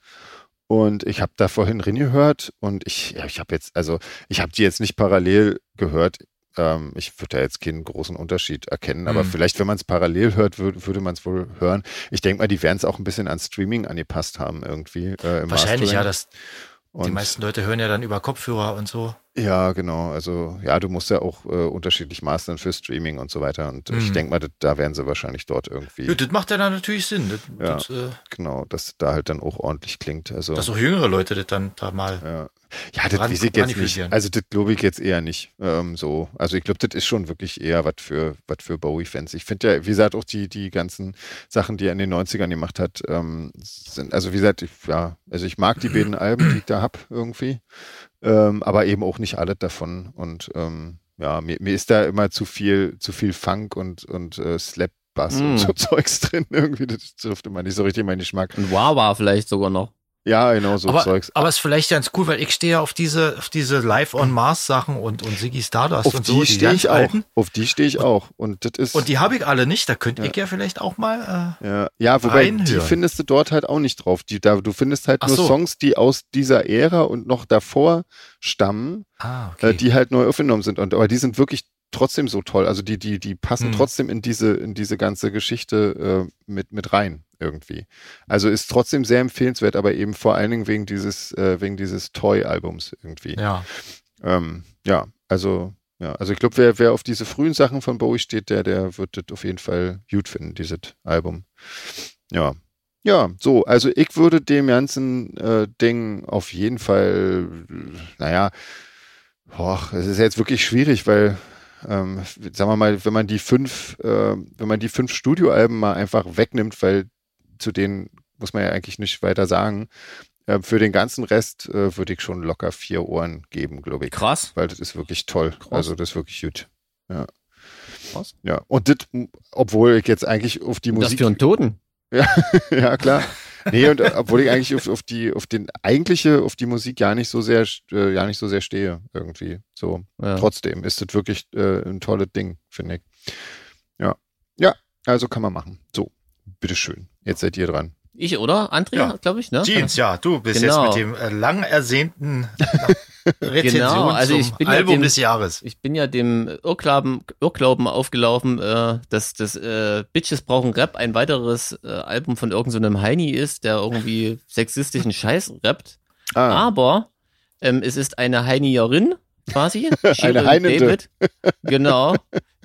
B: Und ich habe da vorhin reingehört und ich, ja, ich habe jetzt, also ich habe die jetzt nicht parallel gehört. Ähm, ich würde da jetzt keinen großen Unterschied erkennen, aber
C: Mhm.
B: vielleicht, wenn man es parallel hört, würd, würde man es wohl hören. Ich denke mal, die werden es auch ein bisschen an Streaming angepasst haben irgendwie. Äh, im
C: Wahrscheinlich, ja,
B: Mastering.
C: Das, die
B: Und-
C: meisten Leute hören ja dann über Kopfhörer und so.
B: ja, genau. Also ja, du musst ja auch äh, unterschiedlich mastern für Streaming und so weiter. Und ich
C: Mhm.
B: denke mal, das, da werden sie wahrscheinlich dort irgendwie,
C: Ja, das macht ja dann natürlich Sinn, das,
B: Ja.
C: das, äh,
B: genau, dass da halt dann auch ordentlich klingt. Also
C: dass auch jüngere Leute das dann da mal.
B: ja, ja das
C: ran-
B: weiß ich jetzt nicht. Also das glaube ich jetzt eher nicht. Ähm, so, also ich glaube, das ist schon wirklich eher was für was für Bowie-Fans. Ich finde ja, wie gesagt, auch die die ganzen Sachen, die er in den 90ern gemacht hat, ähm, sind, also wie gesagt, ich, ja, also ich mag die beiden Alben, die ich da hab irgendwie. Ähm, aber eben auch nicht alle davon. Und ähm, ja, mir, mir ist da immer zu viel, zu viel Funk und, und äh, Slap Bass
A: Mm.
B: und so Zeugs drin. Irgendwie, das trifft immer nicht so richtig meinen Geschmack.
A: Und Wawa vielleicht sogar noch.
B: Ja, genau, so
C: aber,
B: Zeugs.
C: aber ist vielleicht ganz cool, weil ich stehe ja auf diese, auf diese Live on Mars Sachen und, und Ziggy Stardust
B: Auf
C: und
B: die
C: so,
B: stehe
C: ganz
B: ich auch.
C: alten.
B: Auf die stehe ich auch. Und das ist.
C: Und die habe ich alle nicht, da könnte
B: Ja.
C: ich ja vielleicht auch mal, äh,
B: ja, ja, wobei die
C: reinhören.
B: findest du dort halt auch nicht drauf. Die, da, du findest halt
C: Ach
B: nur
C: so.
B: Songs, die aus dieser Ära und noch davor stammen,
C: ah,
B: äh, die halt neu aufgenommen sind. Und aber die sind wirklich trotzdem so toll. Also die, die, die passen
C: Hm.
B: trotzdem in diese, in diese ganze Geschichte äh, mit, mit rein irgendwie. Also ist trotzdem sehr empfehlenswert, aber eben vor allen Dingen wegen dieses, äh, wegen dieses Toy-Albums irgendwie.
C: ja.
B: Ähm, ja, also, ja, also ich glaube, wer, wer auf diese frühen Sachen von Bowie steht, der, der wird das auf jeden Fall gut finden, dieses Album. Ja. Ja, so, also ich würde dem ganzen äh, Ding auf jeden Fall, naja, boah, es ist jetzt wirklich schwierig, weil, ähm, sagen wir mal, wenn man die fünf, äh, wenn man die fünf Studioalben mal einfach wegnimmt, weil zu denen muss man ja eigentlich nicht weiter sagen, äh, für den ganzen Rest äh, würde ich schon locker vier Ohren geben, glaube ich.
A: Krass.
B: Weil das ist wirklich toll.
A: Krass.
B: Also das ist wirklich gut. Ja.
A: Krass.
B: Ja. Und das, obwohl ich jetzt eigentlich auf die
A: Das
B: Musik.
A: für einen Toten.
B: ja, klar. Nee, und äh, obwohl ich eigentlich auf, auf die, auf den eigentliche, auf die Musik gar nicht so sehr, äh, gar nicht so sehr stehe, irgendwie. So.
A: Ja.
B: Trotzdem ist das wirklich äh, ein tolles Ding, finde ich. Ja. Ja, also kann man machen. So, bitteschön. Jetzt seid ihr dran.
A: Ich, oder? André,
C: Ja.
A: glaube ich, ne?
C: Jeans, ja, du bist
A: Genau.
C: jetzt mit dem äh, lang ersehnten Rezension
A: Genau, also ich bin ja
C: Album
A: dem-
C: des Jahres.
A: Ich bin ja dem Irrglauben, Irrglauben aufgelaufen, äh, dass das äh, Bitches brauchen Rap ein weiteres äh, Album von irgendeinem so Heini ist, der irgendwie sexistischen Scheiß rappt.
B: Ah,
A: Aber ähm, es ist eine Heinierin quasi, Shirin
B: Heinende.
A: David, genau,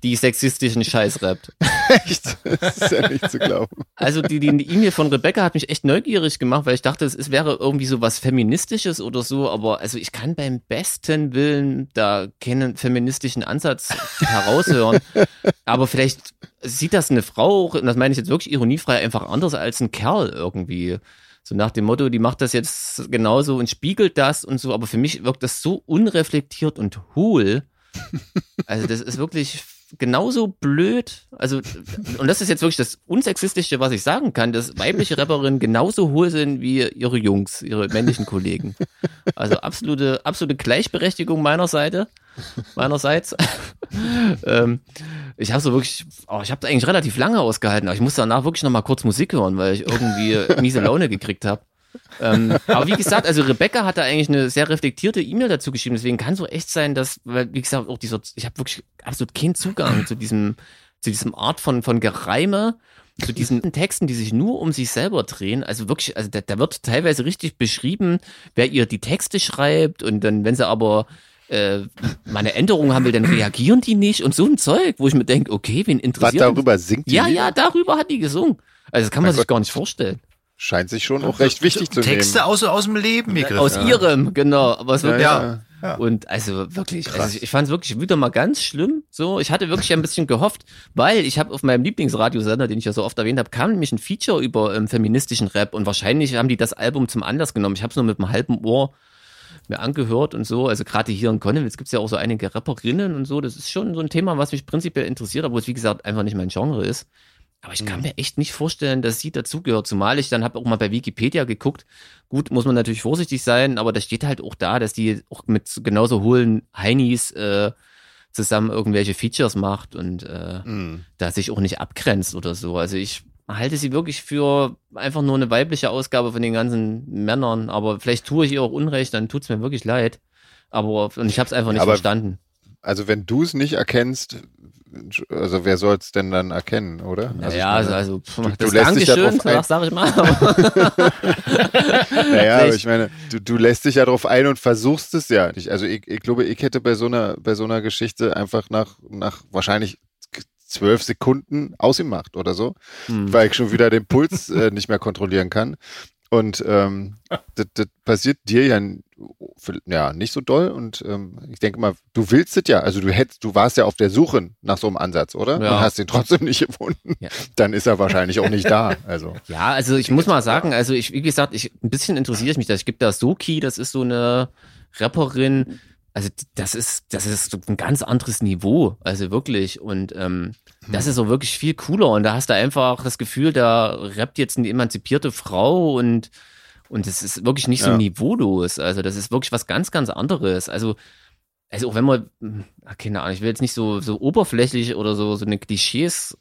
A: die sexistischen Scheiß rappt.
B: Echt? Das ist ja nicht zu glauben.
A: Also die E-Mail von Rebecca hat mich echt neugierig gemacht, weil ich dachte, es, es wäre irgendwie so was feministisches oder so, aber also ich kann beim besten Willen da keinen feministischen Ansatz heraushören. aber vielleicht sieht das eine Frau, und das meine ich jetzt wirklich ironiefrei, einfach anders als ein Kerl irgendwie. So nach dem Motto, die macht das jetzt genauso und spiegelt das und so, aber für mich wirkt das so unreflektiert und hohl. Also das ist wirklich genauso blöd. Also, und das ist jetzt wirklich das Unsexistischste, was ich sagen kann, dass weibliche Rapperinnen genauso hohl sind wie ihre Jungs, ihre männlichen Kollegen. Also absolute, absolute Gleichberechtigung meiner Seite, meinerseits. ähm, ich habe so wirklich, oh, ich habe da eigentlich relativ lange ausgehalten, aber ich musste danach wirklich nochmal kurz Musik hören, weil ich irgendwie miese Laune gekriegt habe. Ähm, aber wie gesagt, also Rebecca hat da eigentlich eine sehr reflektierte E-Mail dazu geschrieben, deswegen kann so echt sein, dass, weil, wie gesagt, auch dieser, ich habe wirklich absolut keinen Zugang zu diesem, zu diesem Art von, von Gereime, zu diesen Texten, die sich nur um sich selber drehen. Also wirklich, also da, da wird teilweise richtig beschrieben, wer ihr die Texte schreibt und dann, wenn sie aber äh, mal eine Änderung haben will, dann reagieren die nicht und so ein Zeug, wo ich mir denke, okay, wen
B: Was
A: interessiert
B: darüber singt die?
A: Ja, ja, darüber hat die gesungen. Also das kann man
B: Mein
A: sich
B: Gott.
A: gar nicht vorstellen.
B: Scheint sich schon auch recht wichtig zu
C: Texte
B: nehmen.
C: aus, aus dem Leben gegriffen.
A: Aus ihrem, genau. Aber es
B: Ja,
A: wirklich,
B: ja.
C: Ja.
A: Und also wirklich, also ich, ich fand es wirklich wieder mal ganz schlimm. So, ich hatte wirklich ein bisschen gehofft, weil ich habe auf meinem Lieblingsradiosender, den ich ja so oft erwähnt habe, kam nämlich ein Feature über ähm, feministischen Rap und wahrscheinlich haben die das Album zum Anlass genommen. Ich habe es nur mit einem halben Ohr mir angehört und so. Also gerade hier in Konnewitz gibt es ja auch so einige Rapperinnen und so. Das ist schon so ein Thema, was mich prinzipiell interessiert, aber es wie gesagt einfach nicht mein Genre ist. Aber ich kann mir echt nicht vorstellen, dass sie dazugehört. Zumal ich dann habe auch mal bei Wikipedia geguckt. Gut, muss man natürlich vorsichtig sein, aber da steht halt auch da, dass die auch mit genauso hohlen Heinis äh, zusammen irgendwelche Features macht und äh,
B: Hm.
A: da sich auch nicht abgrenzt oder so. Also ich halte sie wirklich für einfach nur eine weibliche Ausgabe von den ganzen Männern. Aber vielleicht tue ich ihr auch Unrecht, dann tut's mir wirklich leid. Aber und ich habe es einfach nicht
B: Aber-
A: verstanden.
B: Also wenn du es nicht erkennst, also wer soll es denn dann erkennen, oder? Also
A: ja, also,
B: meine,
A: also pff,
B: du
A: das
B: lässt dich ja drauf ein.
A: sag, ich mal.
B: Naja, aber ich meine, du, du lässt dich ja drauf ein und versuchst es ja nicht. Also ich, ich glaube, ich hätte bei so einer, bei so einer Geschichte einfach nach, nach wahrscheinlich zwölf Sekunden ausgemacht oder so,
A: hm.
B: weil ich schon wieder den Puls äh, nicht mehr kontrollieren kann. Und ähm, das, das passiert dir ja, ja nicht so doll. Und ähm, ich denke mal, du willst es ja. Also du hättest, du warst ja auf der Suche nach so einem Ansatz, oder?
A: Ja.
B: Und hast ihn trotzdem nicht gefunden.
A: Ja.
B: Dann ist er wahrscheinlich auch nicht da. Also
A: Ja, also ich muss mal sagen, also ich, wie gesagt, ich, ein bisschen interessiere ich mich da. Ich gibt da Soki, das ist so eine Rapperin. Also das ist, das ist so ein ganz anderes Niveau. Also wirklich. Und ähm, das ist so wirklich viel cooler. Und da hast du einfach das Gefühl, da rappt jetzt eine emanzipierte Frau und und es ist wirklich nicht so
B: Ja.
A: niveaulos. Also das ist wirklich was ganz, ganz anderes. Also also auch wenn man, hm, keine Ahnung, ich will jetzt nicht so so oberflächlich oder so so eine Klischees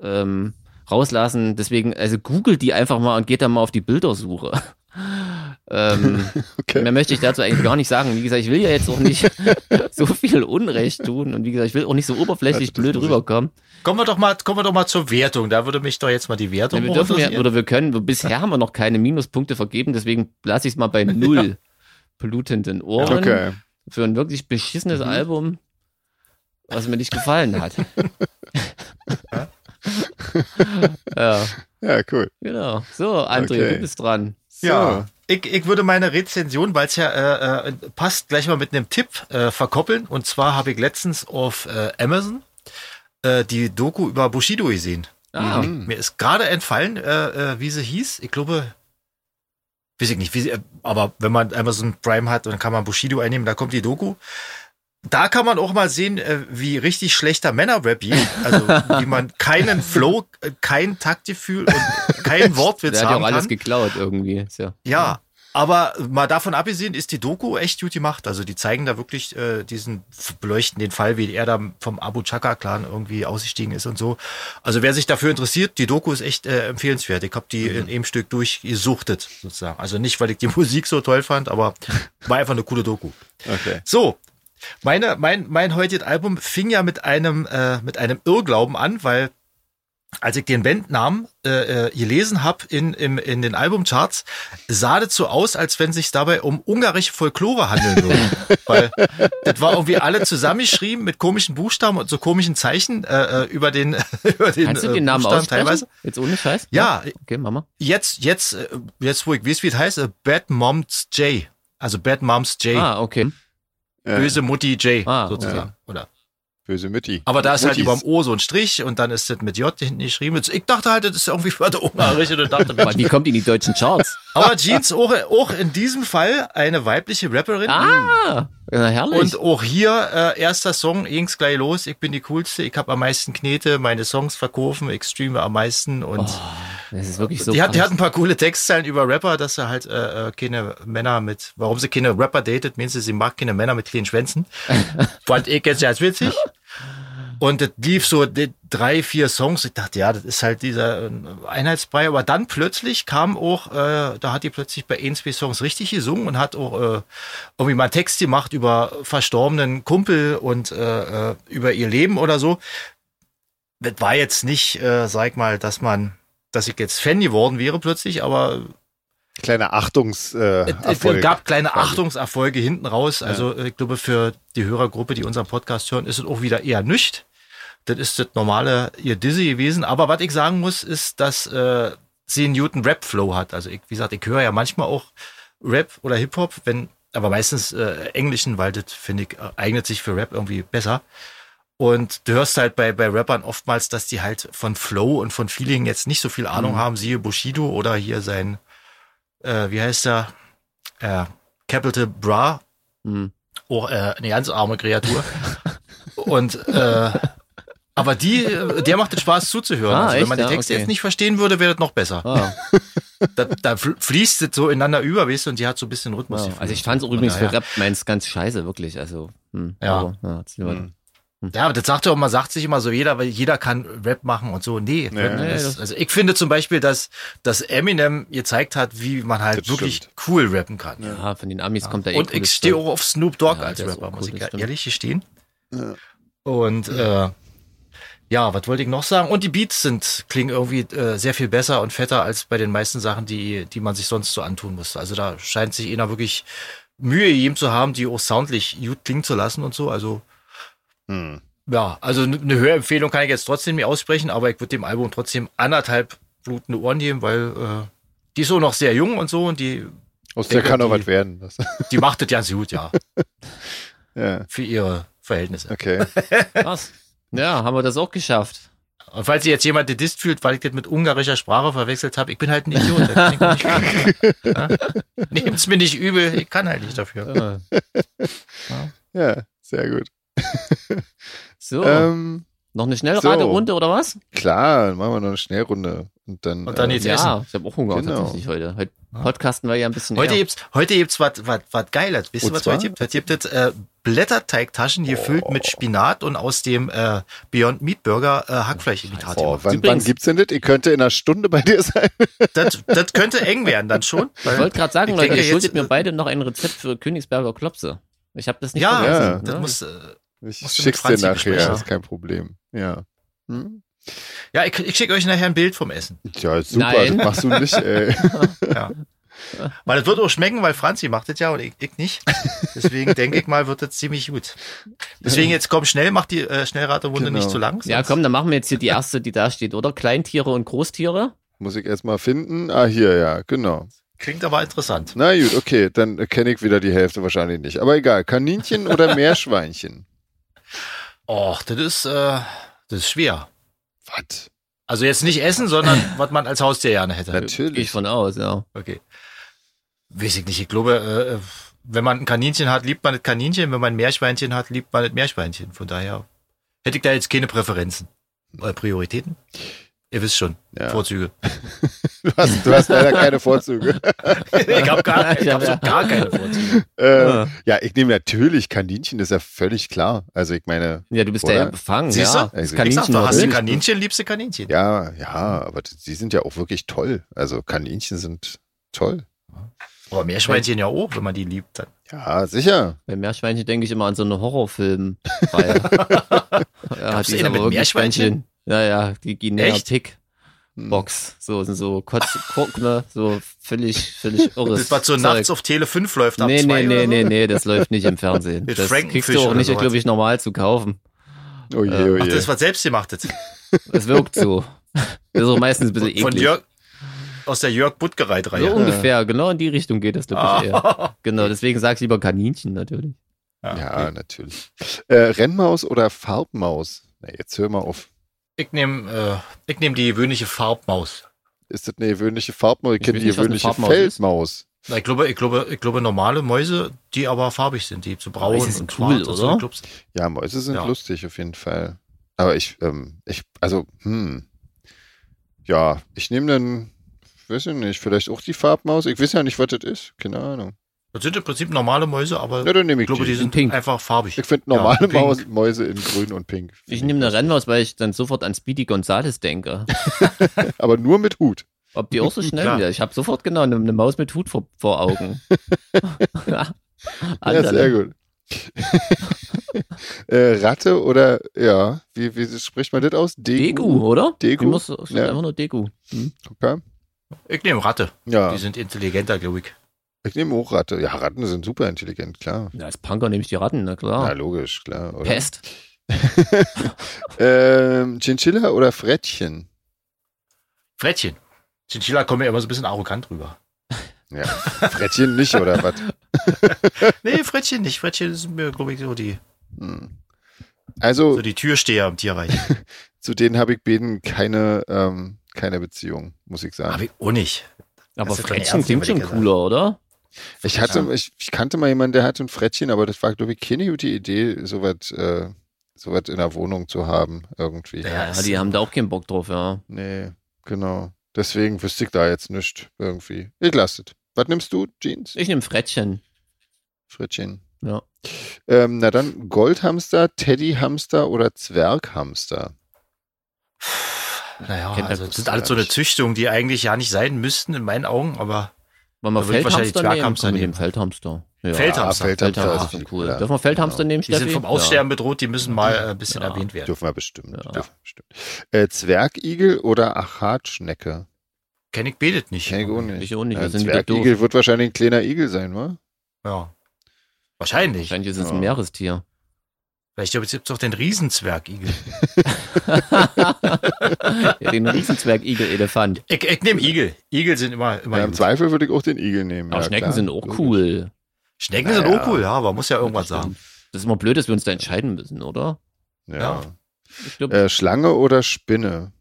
A: ähm, rauslassen. Deswegen, also googelt die einfach mal und geht dann mal auf die Bildersuche. Ähm,
B: Okay.
A: Mehr möchte ich dazu eigentlich gar nicht sagen. Wie gesagt, ich will ja jetzt auch nicht so viel Unrecht tun und wie gesagt, ich will auch nicht so oberflächlich
B: Also
A: blöd rüberkommen.
C: Kommen wir doch mal, kommen wir doch mal zur Wertung. Da würde mich doch jetzt mal die Wertung
A: Ja, wir dürfen ja, oder wir können, bisher haben wir noch keine Minuspunkte vergeben, deswegen lasse ich es mal bei null blutenden Ohren
B: Okay.
A: für ein wirklich beschissenes Album, was mir nicht gefallen hat. ja,
B: Ja, cool.
A: genau. So, André,
B: Okay.
A: du bist dran.
B: So.
C: Ja, ich, ich würde meine Rezension, weil es ja äh, äh, passt, gleich mal mit einem Tipp äh, verkoppeln. Und zwar habe ich letztens auf äh, Amazon äh, die Doku über Bushido gesehen.
A: Ah,
B: Mhm.
C: Mir ist gerade entfallen, äh, äh, wie sie hieß. Ich glaube, weiß ich nicht, wie sie, aber wenn man Amazon Prime hat, dann kann man Bushido einnehmen, da kommt die Doku. Da kann man auch mal sehen, äh, wie richtig schlechter Männerrap geht. Also wie man keinen Flow, äh, kein Taktgefühl und keinen Wortwitz
A: der hat ja
C: haben
A: auch alles
C: kann.
A: geklaut irgendwie. Ja.
C: Ja, aber mal davon abgesehen ist die Doku echt gut gemacht. Also die zeigen da wirklich äh, diesen, beleuchten den Fall, wie er da vom Abu Chaka-Clan irgendwie ausgestiegen ist und so. Also wer sich dafür interessiert, die Doku ist echt äh, empfehlenswert. Ich habe die in einem Stück durchgesuchtet, sozusagen. Also nicht, weil ich die Musik so toll fand, aber war einfach eine coole Doku.
B: Okay.
C: So, meine, mein, mein heutiges Album fing ja mit einem, äh, mit einem Irrglauben an, weil als ich den Bandnamen äh, äh, gelesen habe in, in, in den Albumcharts, sah das so aus, als wenn sich dabei um ungarische Folklore handeln würde. Weil das war irgendwie alle zusammengeschrieben mit komischen Buchstaben und so komischen Zeichen äh, äh über den über den
A: Kannst du den Namen
C: Buchstaben teilweise.
A: Jetzt ohne Scheiß?
C: Ja,
A: Okay, Mama.
C: jetzt jetzt äh, jetzt wo ich weiß, wie es heißt, äh, Bad Moms J. Also Bad Moms J.
A: Ah, okay.
C: Böse Mutti J
A: Ah,
C: sozusagen. Oder
B: böse Mütti.
C: aber da ist halt
B: Muttis.
C: über dem O so ein Strich und dann ist das mit J hinten geschrieben. Ich dachte halt, das ist irgendwie für der Ungarisch und dachte,
A: wie kommt die in die deutschen Charts?
C: Aber Jeans auch, auch in diesem Fall eine weibliche Rapperin.
A: Ah, ja, herrlich.
C: Und auch hier äh, erster Song, ging's gleich los. Ich bin die coolste, ich habe am meisten Knete, meine Songs verkaufen, ich streame am meisten und
A: das ist wirklich so
C: die, hat, die hat ein paar coole Textzeilen über Rapper, dass er halt äh, äh, keine Männer mit, warum sie keine Rapper datet, meinst du, sie mag keine Männer mit kleinen Schwänzen. Fand ich jetzt ganz witzig. Und das lief so drei, vier Songs. Ich dachte, ja, das ist halt dieser äh, Einheitsbrei. Aber dann plötzlich kam auch, äh, da hat die plötzlich bei ein, zwei Songs richtig gesungen und hat auch äh, irgendwie mal einen Text gemacht über verstorbenen Kumpel und äh, äh, über ihr Leben oder so. Das war jetzt nicht, äh, sag ich mal, dass man, dass ich jetzt Fan geworden wäre plötzlich, aber
B: Kleiner Achtungs äh,
C: es, es
B: Erfolg.
C: gab kleine
B: quasi.
C: Achtungserfolge hinten raus. Also äh, ich glaube, für die Hörergruppe, die unseren Podcast hören, ist es auch wieder eher nüscht. Das ist das normale ihr Dizzy gewesen. Aber was ich sagen muss, ist, dass äh, sie einen Newton Rap Flow hat. Also ich, wie gesagt, ich höre ja manchmal auch Rap oder Hip Hop, wenn, aber meistens äh, Englischen, weil das finde ich äh, eignet sich für Rap irgendwie besser. Und du hörst halt bei, bei Rappern oftmals, dass die halt von Flow und von Feeling jetzt nicht so viel Ahnung haben, siehe Bushido oder hier sein, äh, wie heißt er? Äh, Capital Bra,
A: Hm.
C: auch äh, eine ganz arme Kreatur. Und äh, aber die, der macht den Spaß zuzuhören.
A: Ah,
C: also, wenn
A: echt?
C: man die
A: Ja,
C: Texte
A: okay.
C: jetzt nicht verstehen würde, wäre das noch besser.
A: Ah,
C: Da, da fl- fließt es so ineinander über, weißt du, und die hat so ein bisschen Rhythmus.
A: wow. Also ich fand es übrigens für Rap meins ganz scheiße, wirklich. Also, hm,
C: Ja.
A: Aber, ja.
C: Ja, aber das sagt ja auch, man sagt sich immer so, jeder, weil jeder kann Rap machen und so. Nee,
B: Nee,
A: nee, das-
C: also ich finde zum Beispiel, dass, dass Eminem gezeigt hat, wie man halt wirklich
B: stimmt.
C: cool rappen kann.
A: ja, von den Amis kommt da eh
C: Und ich stehe auch auf Snoop Dogg
A: Ja,
C: als Rapper,
A: auch
C: muss
A: cool,
C: ich ehrlich gestehen.
B: Ja.
C: Und äh, ja, was wollte ich noch sagen? Und die Beats sind klingen irgendwie äh, sehr viel besser und fetter als bei den meisten Sachen, die die man sich sonst so antun musste. Also da scheint sich einer wirklich Mühe gegeben zu haben, die auch soundlich gut klingen zu lassen und so. Also
B: Hm.
C: ja, also eine Hörempfehlung kann ich jetzt trotzdem nicht aussprechen, aber ich würde dem Album trotzdem anderthalb blutende Ohren geben, weil äh, die ist auch noch sehr jung und so und die
B: Aus der kann auch
C: die-
B: was werden. Das,
C: die macht das ganz gut, ja,
B: ja,
C: für ihre Verhältnisse.
B: okay.
A: Krass. Ja, haben wir das auch geschafft.
C: Und falls sich jetzt jemand gedisst fühlt, weil ich das mit ungarischer Sprache verwechselt habe, ich bin halt ein Idiot. ja? Nehmt's mir nicht übel, ich kann halt nicht dafür.
A: Ja.
B: Ja, sehr gut.
A: So,
B: Ähm,
A: noch eine Schnellraderunde oder was?
B: klar, dann machen wir noch eine Schnellrunde. Und dann,
C: Und dann
B: äh,
C: jetzt
A: Ja, ich habe auch Hunger
B: Genau.
A: tatsächlich heute. Heute podcasten wir ja ein bisschen
C: Heute
A: eher.
C: gibt's, heute gibt's was, was, was Geiles. Wisst ihr, was
B: zwar?
C: heute gibt? Heute gibt es äh, Blätterteigtaschen gefüllt
B: Oh.
C: mit Spinat und aus dem äh, Beyond Meat Burger äh, Hackfleischimitat
B: Oh,
C: gemacht.
B: wann, wann
A: Übrigens-
B: gibt's denn das? Ich könnte in einer Stunde bei dir sein.
C: Das, das könnte eng werden dann schon.
A: Ich wollte gerade sagen,
C: Ich
A: Leute,
C: denke
A: ihr schuldet
C: jetzt,
A: mir
C: äh,
A: beide noch ein Rezept für Königsberger Klopse. Ich habe das nicht
C: Ja,
A: vergessen.
B: Ja.
C: das
A: ne?
C: muss, äh,
B: Ich schick's dir nachher,
C: besprechen.
B: ist kein Problem. Ja. Hm?
C: ja, ich, ich schicke euch nachher ein Bild vom Essen.
B: Ja, super,
A: Nein.
B: das machst du nicht, ey.
C: Ja. Weil es wird auch schmecken, weil Franzi macht das ja und ich, ich nicht. Deswegen denke ich mal, wird das ziemlich gut. Deswegen jetzt komm schnell, mach die äh, Schnellraterunde
B: Genau.
C: nicht zu lang.
A: Ja, komm, dann machen wir jetzt hier die erste, die da steht, oder? Kleintiere und Großtiere.
B: Muss ich erstmal finden. Ah, hier, ja, genau.
C: Klingt aber interessant.
B: Na gut, okay, dann kenne ich wieder die Hälfte wahrscheinlich nicht. Aber egal, Kaninchen oder Meerschweinchen?
C: Och, das ist, äh, das ist schwer.
B: Was?
C: Also jetzt nicht essen, sondern was man als Haustier gerne hätte.
A: Gehe ich
B: Natürlich.
A: von aus, ja.
C: Okay. Weiß ich nicht. Ich glaube, äh, wenn man ein Kaninchen hat, liebt man das Kaninchen. Wenn man ein Meerschweinchen hat, liebt man das Meerschweinchen. Von daher hätte ich da jetzt keine Präferenzen. Oder Prioritäten? Ihr wisst schon.
B: Ja.
C: Vorzüge.
B: Du hast, du hast leider keine Vorzüge.
C: ich habe gar, ich
A: Ja,
C: hab so
A: ja.
C: gar keine Vorzüge.
B: äh,
A: Ja.
B: ja, ich nehme natürlich Kaninchen, ist ja völlig klar. Also ich meine,
A: Ja, du bist
B: Oder?
A: ja befangen,
C: Siehst
A: ja.
C: du?
A: Das
B: Ich
C: Ich sag
A: Kaninchen
C: doch, hast du. Kaninchen, liebst du Kaninchen.
B: ja, ja, aber sie sind ja auch wirklich toll. Also Kaninchen sind toll.
C: Aber Meerschweinchen ja auch, wenn man die liebt. Dann.
B: Ja, sicher.
A: Bei Meerschweinchen denke ich immer an so eine Horrorfilm. Weil, ja,
C: Gab's
A: die ist
C: eine
A: aber
C: mit Meerschweinchen?
A: Schön- Naja, die Guinea
C: Echt?
A: Pick
B: Hm.
A: Box. So, so Kotz, ne, so völlig, völlig irres.
C: Das, was so nachts auf Tele 5 läuft ab
A: Nee, nee, nee, nee, nee, das läuft nicht im Fernsehen.
C: Mit
A: Das kriegst du auch nicht, glaube ich, normal zu kaufen.
B: Oh je, oh
C: Ach,
B: je.
C: das ist was selbstgemachtes.
A: Es wirkt so. Das ist auch meistens ein bisschen
C: Von
A: eklig.
C: Jörg, aus der Jörg Buttgereit-Reihe.
A: so ungefähr, genau in die Richtung geht das, glaube ich, eher. Genau, deswegen sag ich lieber Kaninchen natürlich.
B: ja,
C: okay.
B: natürlich. Äh, Rennmaus oder Farbmaus? Na, jetzt hör mal auf.
C: Ich nehme äh, ich nehm die gewöhnliche Farbmaus.
B: Ist das eine gewöhnliche Farbmaus? Ich
A: Ich
B: kenne die gewöhnliche
A: Farbmaus.
B: Feldmaus.
C: Na, Ich glaube, ich glaube, ich glaube normale Mäuse, die aber farbig sind, die zu braun
A: ist
C: und
A: cool,
C: so
A: oder?
C: geklopft.
B: Ja, Mäuse sind
C: Ja.
B: lustig auf jeden Fall. Aber ich, ähm, ich, also, hm. Ja, ich nehme dann, weiß ich nicht, vielleicht auch die Farbmaus. Ich weiß ja nicht, was das ist. Keine Ahnung.
C: Das sind im Prinzip normale Mäuse, aber
B: Ja, dann nehme
C: ich
B: ich
C: glaube, die
B: die.
C: sind
A: pink.
C: einfach farbig.
B: Ich finde
C: Ja,
B: normale. Maus, Mäuse in grün und pink.
A: Ich nehme eine Rennmaus, weil ich dann sofort an Speedy Gonzales denke.
B: Aber nur mit Hut.
A: Ob die auch so schnell wieder? Ich habe sofort genau eine, eine Maus mit Hut vor, vor Augen. ja,
B: Ja, sehr gut. äh, Ratte oder, ja, wie, wie spricht man das aus?
A: Degu, oder?
B: Degu?
A: Muss,
B: Ja.
A: einfach nur Degu. Hm?
B: Okay.
C: Ich nehme Ratte.
B: Ja,
C: Die sind intelligenter, glaube ich.
B: Ich nehme auch Ratte. Ja, Ratten sind super intelligent, klar.
A: Ja, als Punker nehme ich die Ratten, na
B: Ja,
A: klar.
B: logisch, klar. Oder?
A: Pest.
B: ähm, Chinchilla oder Frettchen?
C: Frettchen. Chinchilla kommen mir immer so ein bisschen arrogant rüber.
B: Ja, Frettchen nicht, oder was?
C: Nee, Frettchen nicht. Frettchen sind mir, glaube ich, so die,
B: Hm. Also,
C: so die Türsteher im Tierreich.
B: zu denen habe ich beiden keine, ähm, keine Beziehung, muss ich sagen.
C: Aber ich auch nicht.
A: Aber Frettchen klingt schon cooler, oder?
B: Ich hatte, ich, ich kannte mal jemanden, der hatte ein Frettchen, aber das war, glaube ich, keine gute Idee, sowas, äh, sowas in der Wohnung zu haben, irgendwie.
C: Ja,
A: Ja, die haben da auch keinen Bock drauf, ja.
B: Nee, genau. Deswegen wüsste ich da jetzt nichts irgendwie. Ich lasse es. Was nimmst du, Jeans?
A: Ich nehme Frettchen.
B: Frettchen.
A: Ja.
B: Ähm, na dann Goldhamster, Teddyhamster oder Zwerghamster.
C: Naja, also das sind alles so eine Züchtung, die eigentlich ja nicht sein müssten in meinen Augen, aber
A: Wollen wir
C: Da
A: Feldhamster nehmen?
C: Zwerghamster nehmen.
A: Feldhamster. Ja.
C: Feldhamster.
B: Ah, Feldhamster,
A: Feldhamster
B: ist
A: cool.
B: cooler.
A: Dürfen wir Feldhamster nehmen,
C: die sind
A: Steffi?
C: vom Aussterben bedroht, die müssen mal äh, ein bisschen
A: Ja.
C: erwähnt werden.
B: Dürfen wir bestimmt.
A: Ja.
B: Dürfen wir bestimmt. Äh, Zwergigel oder Achatschnecke?
C: Kenn ich betet nicht.
B: Kenn ich auch nicht.
A: Ich auch nicht,
B: Ja,
A: doof.
B: Zwergigel wird wahrscheinlich ein kleiner Igel sein, wa?
C: Ja. Wahrscheinlich.
A: Wahrscheinlich ist es
B: Ja.
A: ein Meerestier.
C: Vielleicht gibt es doch den Riesenzwergigel.
A: ja, den Riesenzwerg-Igel-Elefant.
C: Ich, ich nehme Igel. Igel sind immer, immer
B: Ja, Im. Zweifel würde ich auch den Igel nehmen.
A: Aber
B: ja,
A: Schnecken
B: klar.
A: sind auch
B: Logisch.
A: cool.
C: Schnecken sind
B: Naja.
C: auch cool, ja, aber muss ja irgendwas
A: Das
C: sagen.
A: Das ist immer blöd, dass wir uns da entscheiden müssen, oder?
B: Ja.
C: Ja.
A: Ich glaube,
B: Äh, Schlange oder Spinne?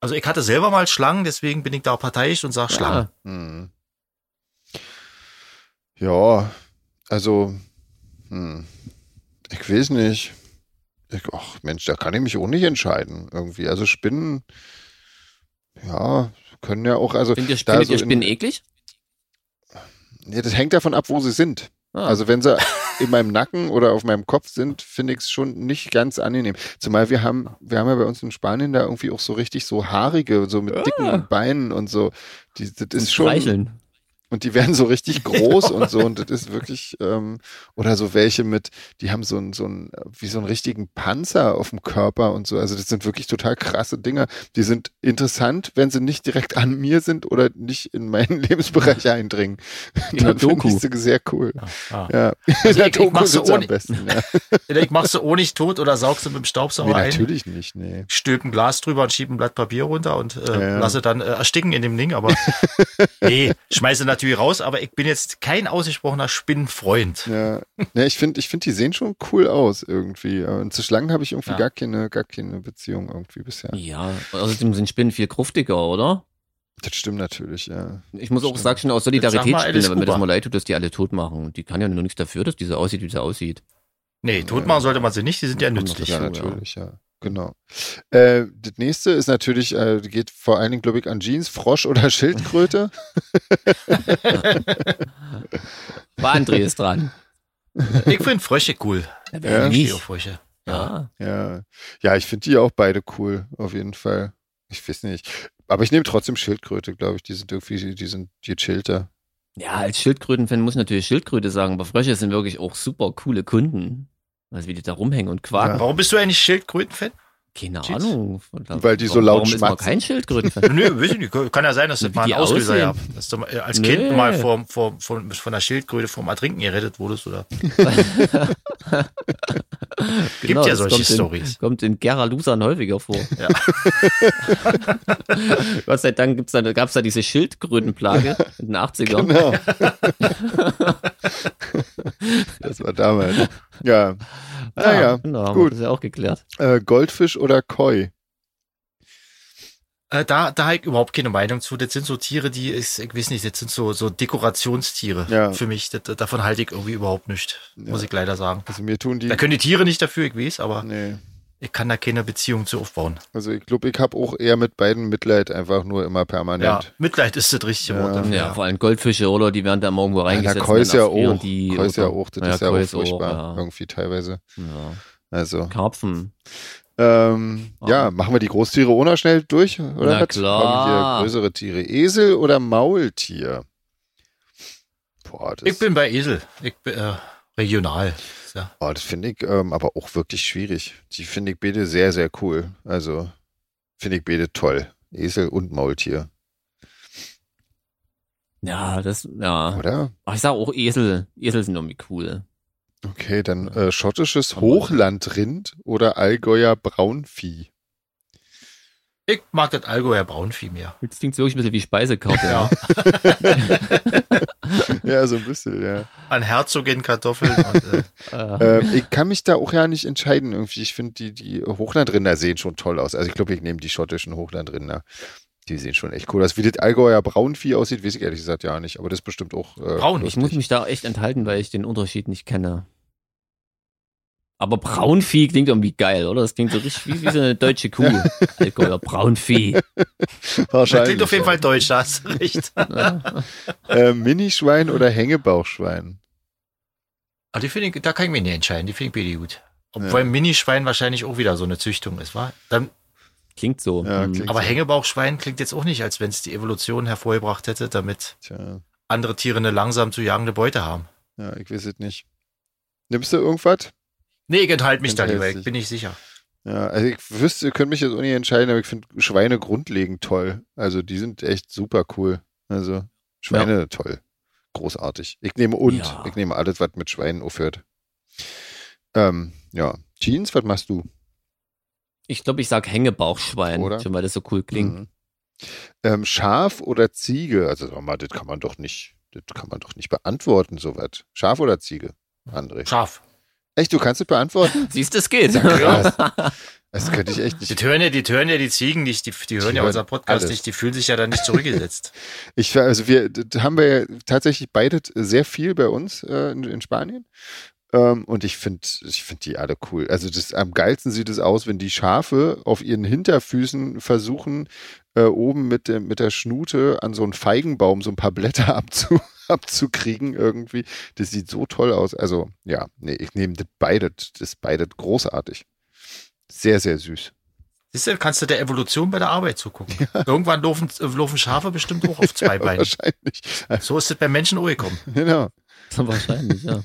C: Also ich hatte selber mal Schlangen, deswegen bin ich da parteiisch und sage Schlangen.
B: Hm. Ja, also, hm. Ich weiß nicht. Ich, ach Mensch, da kann ich mich auch nicht entscheiden irgendwie. Also Spinnen, ja, können ja auch, also
A: findet ihr,
B: da
A: findet
B: so
A: ihr
B: in-
A: Spinnen eklig?
B: ja, das hängt davon ab, wo sie sind.
A: Ah,
B: Also wenn sie in meinem Nacken oder auf meinem Kopf sind, finde ich es schon nicht ganz angenehm. Zumal wir haben, wir haben ja bei uns in Spanien da irgendwie auch so richtig so haarige, so mit
A: Ah.
B: dicken Beinen und so. Die, das ist schon,
A: Streicheln.
B: Und die werden so richtig groß und so und das ist wirklich, ähm, oder so welche mit, die haben so ein, so ein, wie so einen richtigen Panzer auf dem Körper und so. Also das sind wirklich total krasse Dinger. Die sind interessant, wenn sie nicht direkt an mir sind oder nicht in meinen Lebensbereich eindringen.
A: In
B: Dann finde ich sie sehr cool.
C: Ja.
B: Ja, in
C: Also
B: der
C: ich- ich
B: Doku sie am
C: ohne-
B: besten. Ja.
C: Ich machst du ohne tot oder saugst du mit dem Staubsauger
B: Nee,
C: ein,
B: natürlich nicht, nee.
C: stülp ein Glas drüber und schieb ein Blatt Papier runter und äh,
B: Ja, ja.
C: lasse dann äh, ersticken in dem Ding, aber nee, schmeiße natürlich raus, aber ich bin jetzt kein ausgesprochener Spinnenfreund.
B: Ja, ja ich finde, ich finde, die sehen schon cool aus irgendwie. Und zu Schlangen habe ich irgendwie
C: Ja.
B: gar keine, gar keine Beziehung irgendwie bisher.
A: Ja, außerdem sind Spinnen viel kruftiger, oder?
B: Das stimmt natürlich, ja.
A: Ich muss auch
B: Stimmt.
A: sagen, schon aus
C: sag mal, Alice
A: weil mir das mal leid tut, dass die alle tot machen. Die kann ja nur nichts dafür, dass die so aussieht, wie sie aussieht.
C: Nee, tot machen sollte man sie nicht, die sind ja
A: noch
C: nützlich.
B: Ja, natürlich, ja. Genau. Äh, das nächste ist natürlich, äh, geht vor allen Dingen, glaube ich, an Jeans, Frosch oder Schildkröte.
A: War André ist dran.
C: Ich finde Frösche cool.
A: Ja,
C: auf Frösche.
A: Ja.
B: Ja, ja, ich finde die auch beide cool, auf jeden Fall. Ich weiß nicht. Aber ich nehme trotzdem Schildkröte, glaube ich. Die sind irgendwie, die sind gechillter.
A: ja, als Schildkrötenfan muss ich natürlich Schildkröte sagen, aber Frösche sind wirklich auch super coole Kunden. Also wie die da rumhängen und quaken.
C: Warum bist du eigentlich Schildkröten-Fan?
A: Keine
C: Cheats?
A: Ahnung.
B: Weil die so laut
A: Warum ist
B: schmatzen.
A: kein Schildkröten?
C: Nö, weiß ich nicht. Kann ja sein, dass das mal
A: die
C: einen Auslöser gab. Dass du äh, als. Kind mal vor, vor, von, von der Schildkröte vom Ertrinken gerettet wurdest, oder?
A: Genau,
C: ja
A: das
C: solche
A: kommt in,
C: Stories.
A: Kommt in Geralusan häufiger vor.
C: Ja.
A: Gott sei Dank gibt's da, gab's da diese Schildkrötenplage in den 80ern.
B: Genau. das war damals. Ja. Naja,
A: genau, haben wir
B: gut.
A: Das ist ja auch geklärt.
B: Äh, Goldfisch oder Koi?
C: Äh, da, da habe ich überhaupt keine Meinung zu. Das sind so Tiere, die, ist, ich weiß nicht, das sind so, so Dekorationstiere
B: Ja.
C: für mich. Das, davon halte ich irgendwie überhaupt nicht, muss ich leider sagen.
B: Also mir tun die.
C: Da können die Tiere nicht dafür, ich weiß, aber
B: Nee.
C: Ich kann da keine Beziehung zu aufbauen.
B: Also ich glaube, ich habe auch eher mit beiden Mitleid einfach nur immer
C: Ja,
B: permanent.
C: Mitleid ist das richtige
B: Ja.
C: Wort. dafür,
A: Ja, vor allem Goldfische, oder? Die werden da immer irgendwo
B: Ja,
A: reingesetzt.
B: ja
A: dann erfrieren
B: auch.
A: Die,
B: Koi ist ja
A: oder-
B: auch, das
A: Ja,
B: ist ja
A: Koi
B: auch
A: ist auch,
B: furchtbar.
A: ja.
B: Irgendwie teilweise.
A: Ja.
B: Also.
A: Karpfen.
B: Ähm, ja, machen wir die Großtiere ohne schnell durch? Oder
A: Na klar.
B: Kommen hier größere Tiere. Esel oder Maultier? Boah, das,
C: Ich bin bei Esel. Ich bin äh, regional. Ja.
B: boah, das finde ich ähm, aber auch wirklich schwierig. Die finde ich beide sehr, sehr cool. Also finde ich beide toll. Esel und Maultier,
A: Ja, das, ja.
B: oder?
A: Ach, ich sag auch Esel. Esel sind irgendwie cool.
B: Okay, dann äh, schottisches Hochlandrind oder Allgäuer Braunvieh.
C: Ich mag das Allgäuer Braunvieh mehr.
A: Das klingt so wirklich ein bisschen wie Speisekarte.
C: Ja.
B: ja, so ein bisschen, ja.
C: An Herzogin Kartoffeln und äh,
A: Äh,
B: ich kann mich da auch ja nicht entscheiden irgendwie. Ich finde, die, die Hochlandrinder sehen schon toll aus. Also ich glaube, ich nehme die schottischen Hochlandrinder. Die sehen schon echt cool aus. Wie das Allgäuer Braunvieh aussieht, weiß ich ehrlich gesagt ja nicht. Aber das ist bestimmt auch äh,
C: Braun.
A: ich muss mich da echt enthalten, weil ich den Unterschied nicht kenne. Aber Braunvieh klingt irgendwie geil, oder? Das klingt so richtig wie, wie so eine deutsche Kuh. Allgäuer Braunvieh.
C: das
B: wahrscheinlich.
C: klingt auf jeden Fall deutsch, da hast du recht.
B: Äh, Minischwein oder Hängebauchschwein?
C: Aber die finde ich, da kann ich mich nicht entscheiden. Die finde ich beide gut. Obwohl Minischwein wahrscheinlich auch wieder so eine Züchtung ist, wa? Dann,
A: Klingt so.
B: Ja, klingt-
C: aber Hängebauchschwein klingt jetzt auch nicht, als wenn es die Evolution hervorgebracht hätte, damit
B: Tja,
C: andere Tiere eine langsam zu jagende Beute haben.
B: ja, ich weiß es nicht. Nimmst du irgendwas?
C: Nee, ich enthalte mich da lieber, ich bin nicht sicher.
B: Ja, also ich wüsste, ihr könnt mich jetzt auch nicht entscheiden, aber ich finde Schweine grundlegend toll. Also die sind echt super cool. Also Schweine toll. Großartig. Ich nehme und,
A: Ja.
B: ich nehme alles, was mit Schweinen aufhört. Ähm, ja. Jeans, was machst du?
A: Ich glaube, ich sag Hängebauchschwein,
B: Oder?
A: schon weil das so cool klingt.
B: Mhm. Ähm, Schaf oder Ziege? Also sag mal, das kann man doch nicht, das kann man doch nicht beantworten, sowas. Schaf oder Ziege, André?
C: Scharf.
B: Echt, du kannst es beantworten?
A: Siehst du, es geht.
B: Krass. Das könnte ich echt
C: Die
B: nicht.
C: hören ja, die hören ja die Ziegen nicht, die, die hören
B: Die
C: ja unseren Podcast
B: alles.
C: nicht, die fühlen sich ja dann nicht zurückgesetzt.
B: Ich, also wir haben wir ja tatsächlich beide sehr viel bei uns äh, in, in Spanien. Ähm, und ich finde, ich finde die alle cool. Also das am geilsten sieht es aus, wenn die Schafe auf ihren Hinterfüßen versuchen, äh, oben mit dem, mit der Schnute an so einen Feigenbaum so ein paar Blätter abzu, abzukriegen irgendwie. Das sieht so toll aus. Also, ja, nee, ich nehme das beide, das beide großartig. Sehr, sehr süß.
C: Siehst du, kannst du der Evolution bei der Arbeit zugucken. Irgendwann laufen, laufen Schafe bestimmt auch auf zwei Beinen.
B: Wahrscheinlich.
C: So ist es beim Menschen auch gekommen.
B: Genau.
A: Wahrscheinlich, ja.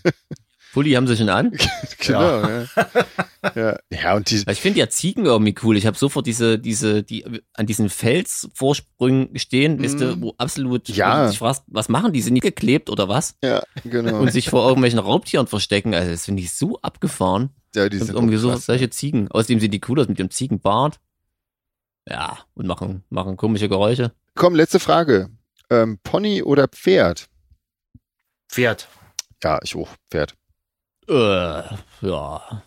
A: Pulli haben sie schon an.
B: Genau, ja. Ja, ja und die,
A: Ich finde ja Ziegen irgendwie cool. Ich habe sofort diese, diese, die an diesen Felsvorsprüngen stehen, weißt du, wo absolut,
B: Ja.
A: dich fragst, was machen die? Sind die geklebt oder was?
B: ja, genau.
A: Und sich vor irgendwelchen Raubtieren verstecken. Also das finde ich so abgefahren.
B: ja, die
A: Und
B: sind
A: irgendwie so
B: krass.
A: solche Ziegen. Außerdem sehen die cool aus mit dem Ziegenbart. Ja, und machen, machen komische Geräusche.
B: Komm, letzte Frage. Ähm, Pony oder Pferd?
C: Pferd.
B: Ja, ich auch. Pferd.
A: Äh, ja.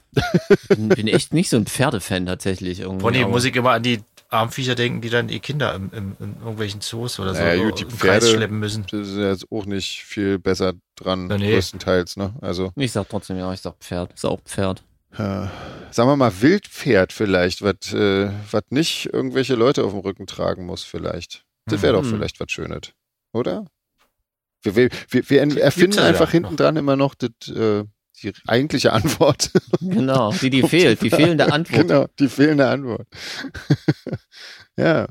A: bin, bin echt nicht so ein Pferdefan tatsächlich. Irgendwie.
C: Pony
A: aber-
C: muss ich immer an die Armviecher denken, die dann die Kinder im, im, in irgendwelchen Zoos oder so
B: Naja, gut, die
C: im Kreis
B: Pferde-
C: schleppen müssen.
B: Das ist jetzt auch nicht viel besser dran,
C: Ja, nee.
B: größtenteils, ne? Also,
A: Ich sag trotzdem ja, ich sag Pferd. Ist auch Pferd.
B: äh, sagen wir mal Wildpferd vielleicht, was äh, was nicht irgendwelche Leute auf dem Rücken tragen muss vielleicht. Das wäre doch
A: Mhm.
B: vielleicht was Schönes, oder? Wir, wir, wir, wir erfinden
C: ja
B: einfach
C: ja
B: hinten dran immer noch das, äh, die eigentliche Antwort.
A: Genau, die, die fehlt, die fehlende Antwort.
B: genau, die fehlende Antwort. ja.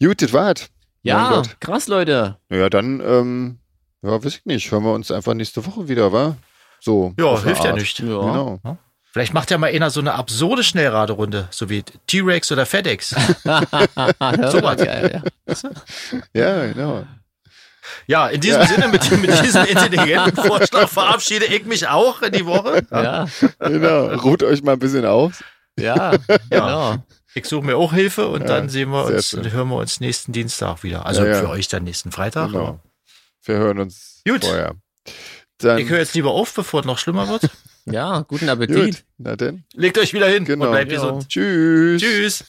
B: Gut, das war's.
A: Ja, krass, Leute.
B: Ja, dann, ähm, ja, weiß ich nicht. Hören wir uns einfach nächste Woche wieder, wa? So.
C: Ja, hilft ja nicht.
A: Ja.
B: Genau.
C: Ja. Vielleicht macht ja mal einer so eine absurde Schnellraderunde, so wie T-Rex oder FedEx.
A: so was geil, ja.
B: Ja, genau.
C: Ja, in diesem Sinne, mit, mit diesem intelligenten Vorschlag verabschiede ich mich auch in die Woche.
A: Ja,
B: Genau. Ruht euch mal ein bisschen aus.
A: ja, genau.
C: Ich suche mir auch Hilfe und dann sehen wir uns hören wir uns nächsten Dienstag wieder. Also
B: Ja, ja.
C: für euch dann nächsten Freitag.
B: Genau. Wir hören uns
C: Gut.
B: vorher. Dann,
C: Ich höre jetzt lieber auf, bevor es noch schlimmer wird.
A: Ja, guten Appetit.
B: gut. Na denn.
C: Legt euch wieder hin
B: Genau.
C: und bleibt gesund.
B: Tschüss.
C: Tschüss.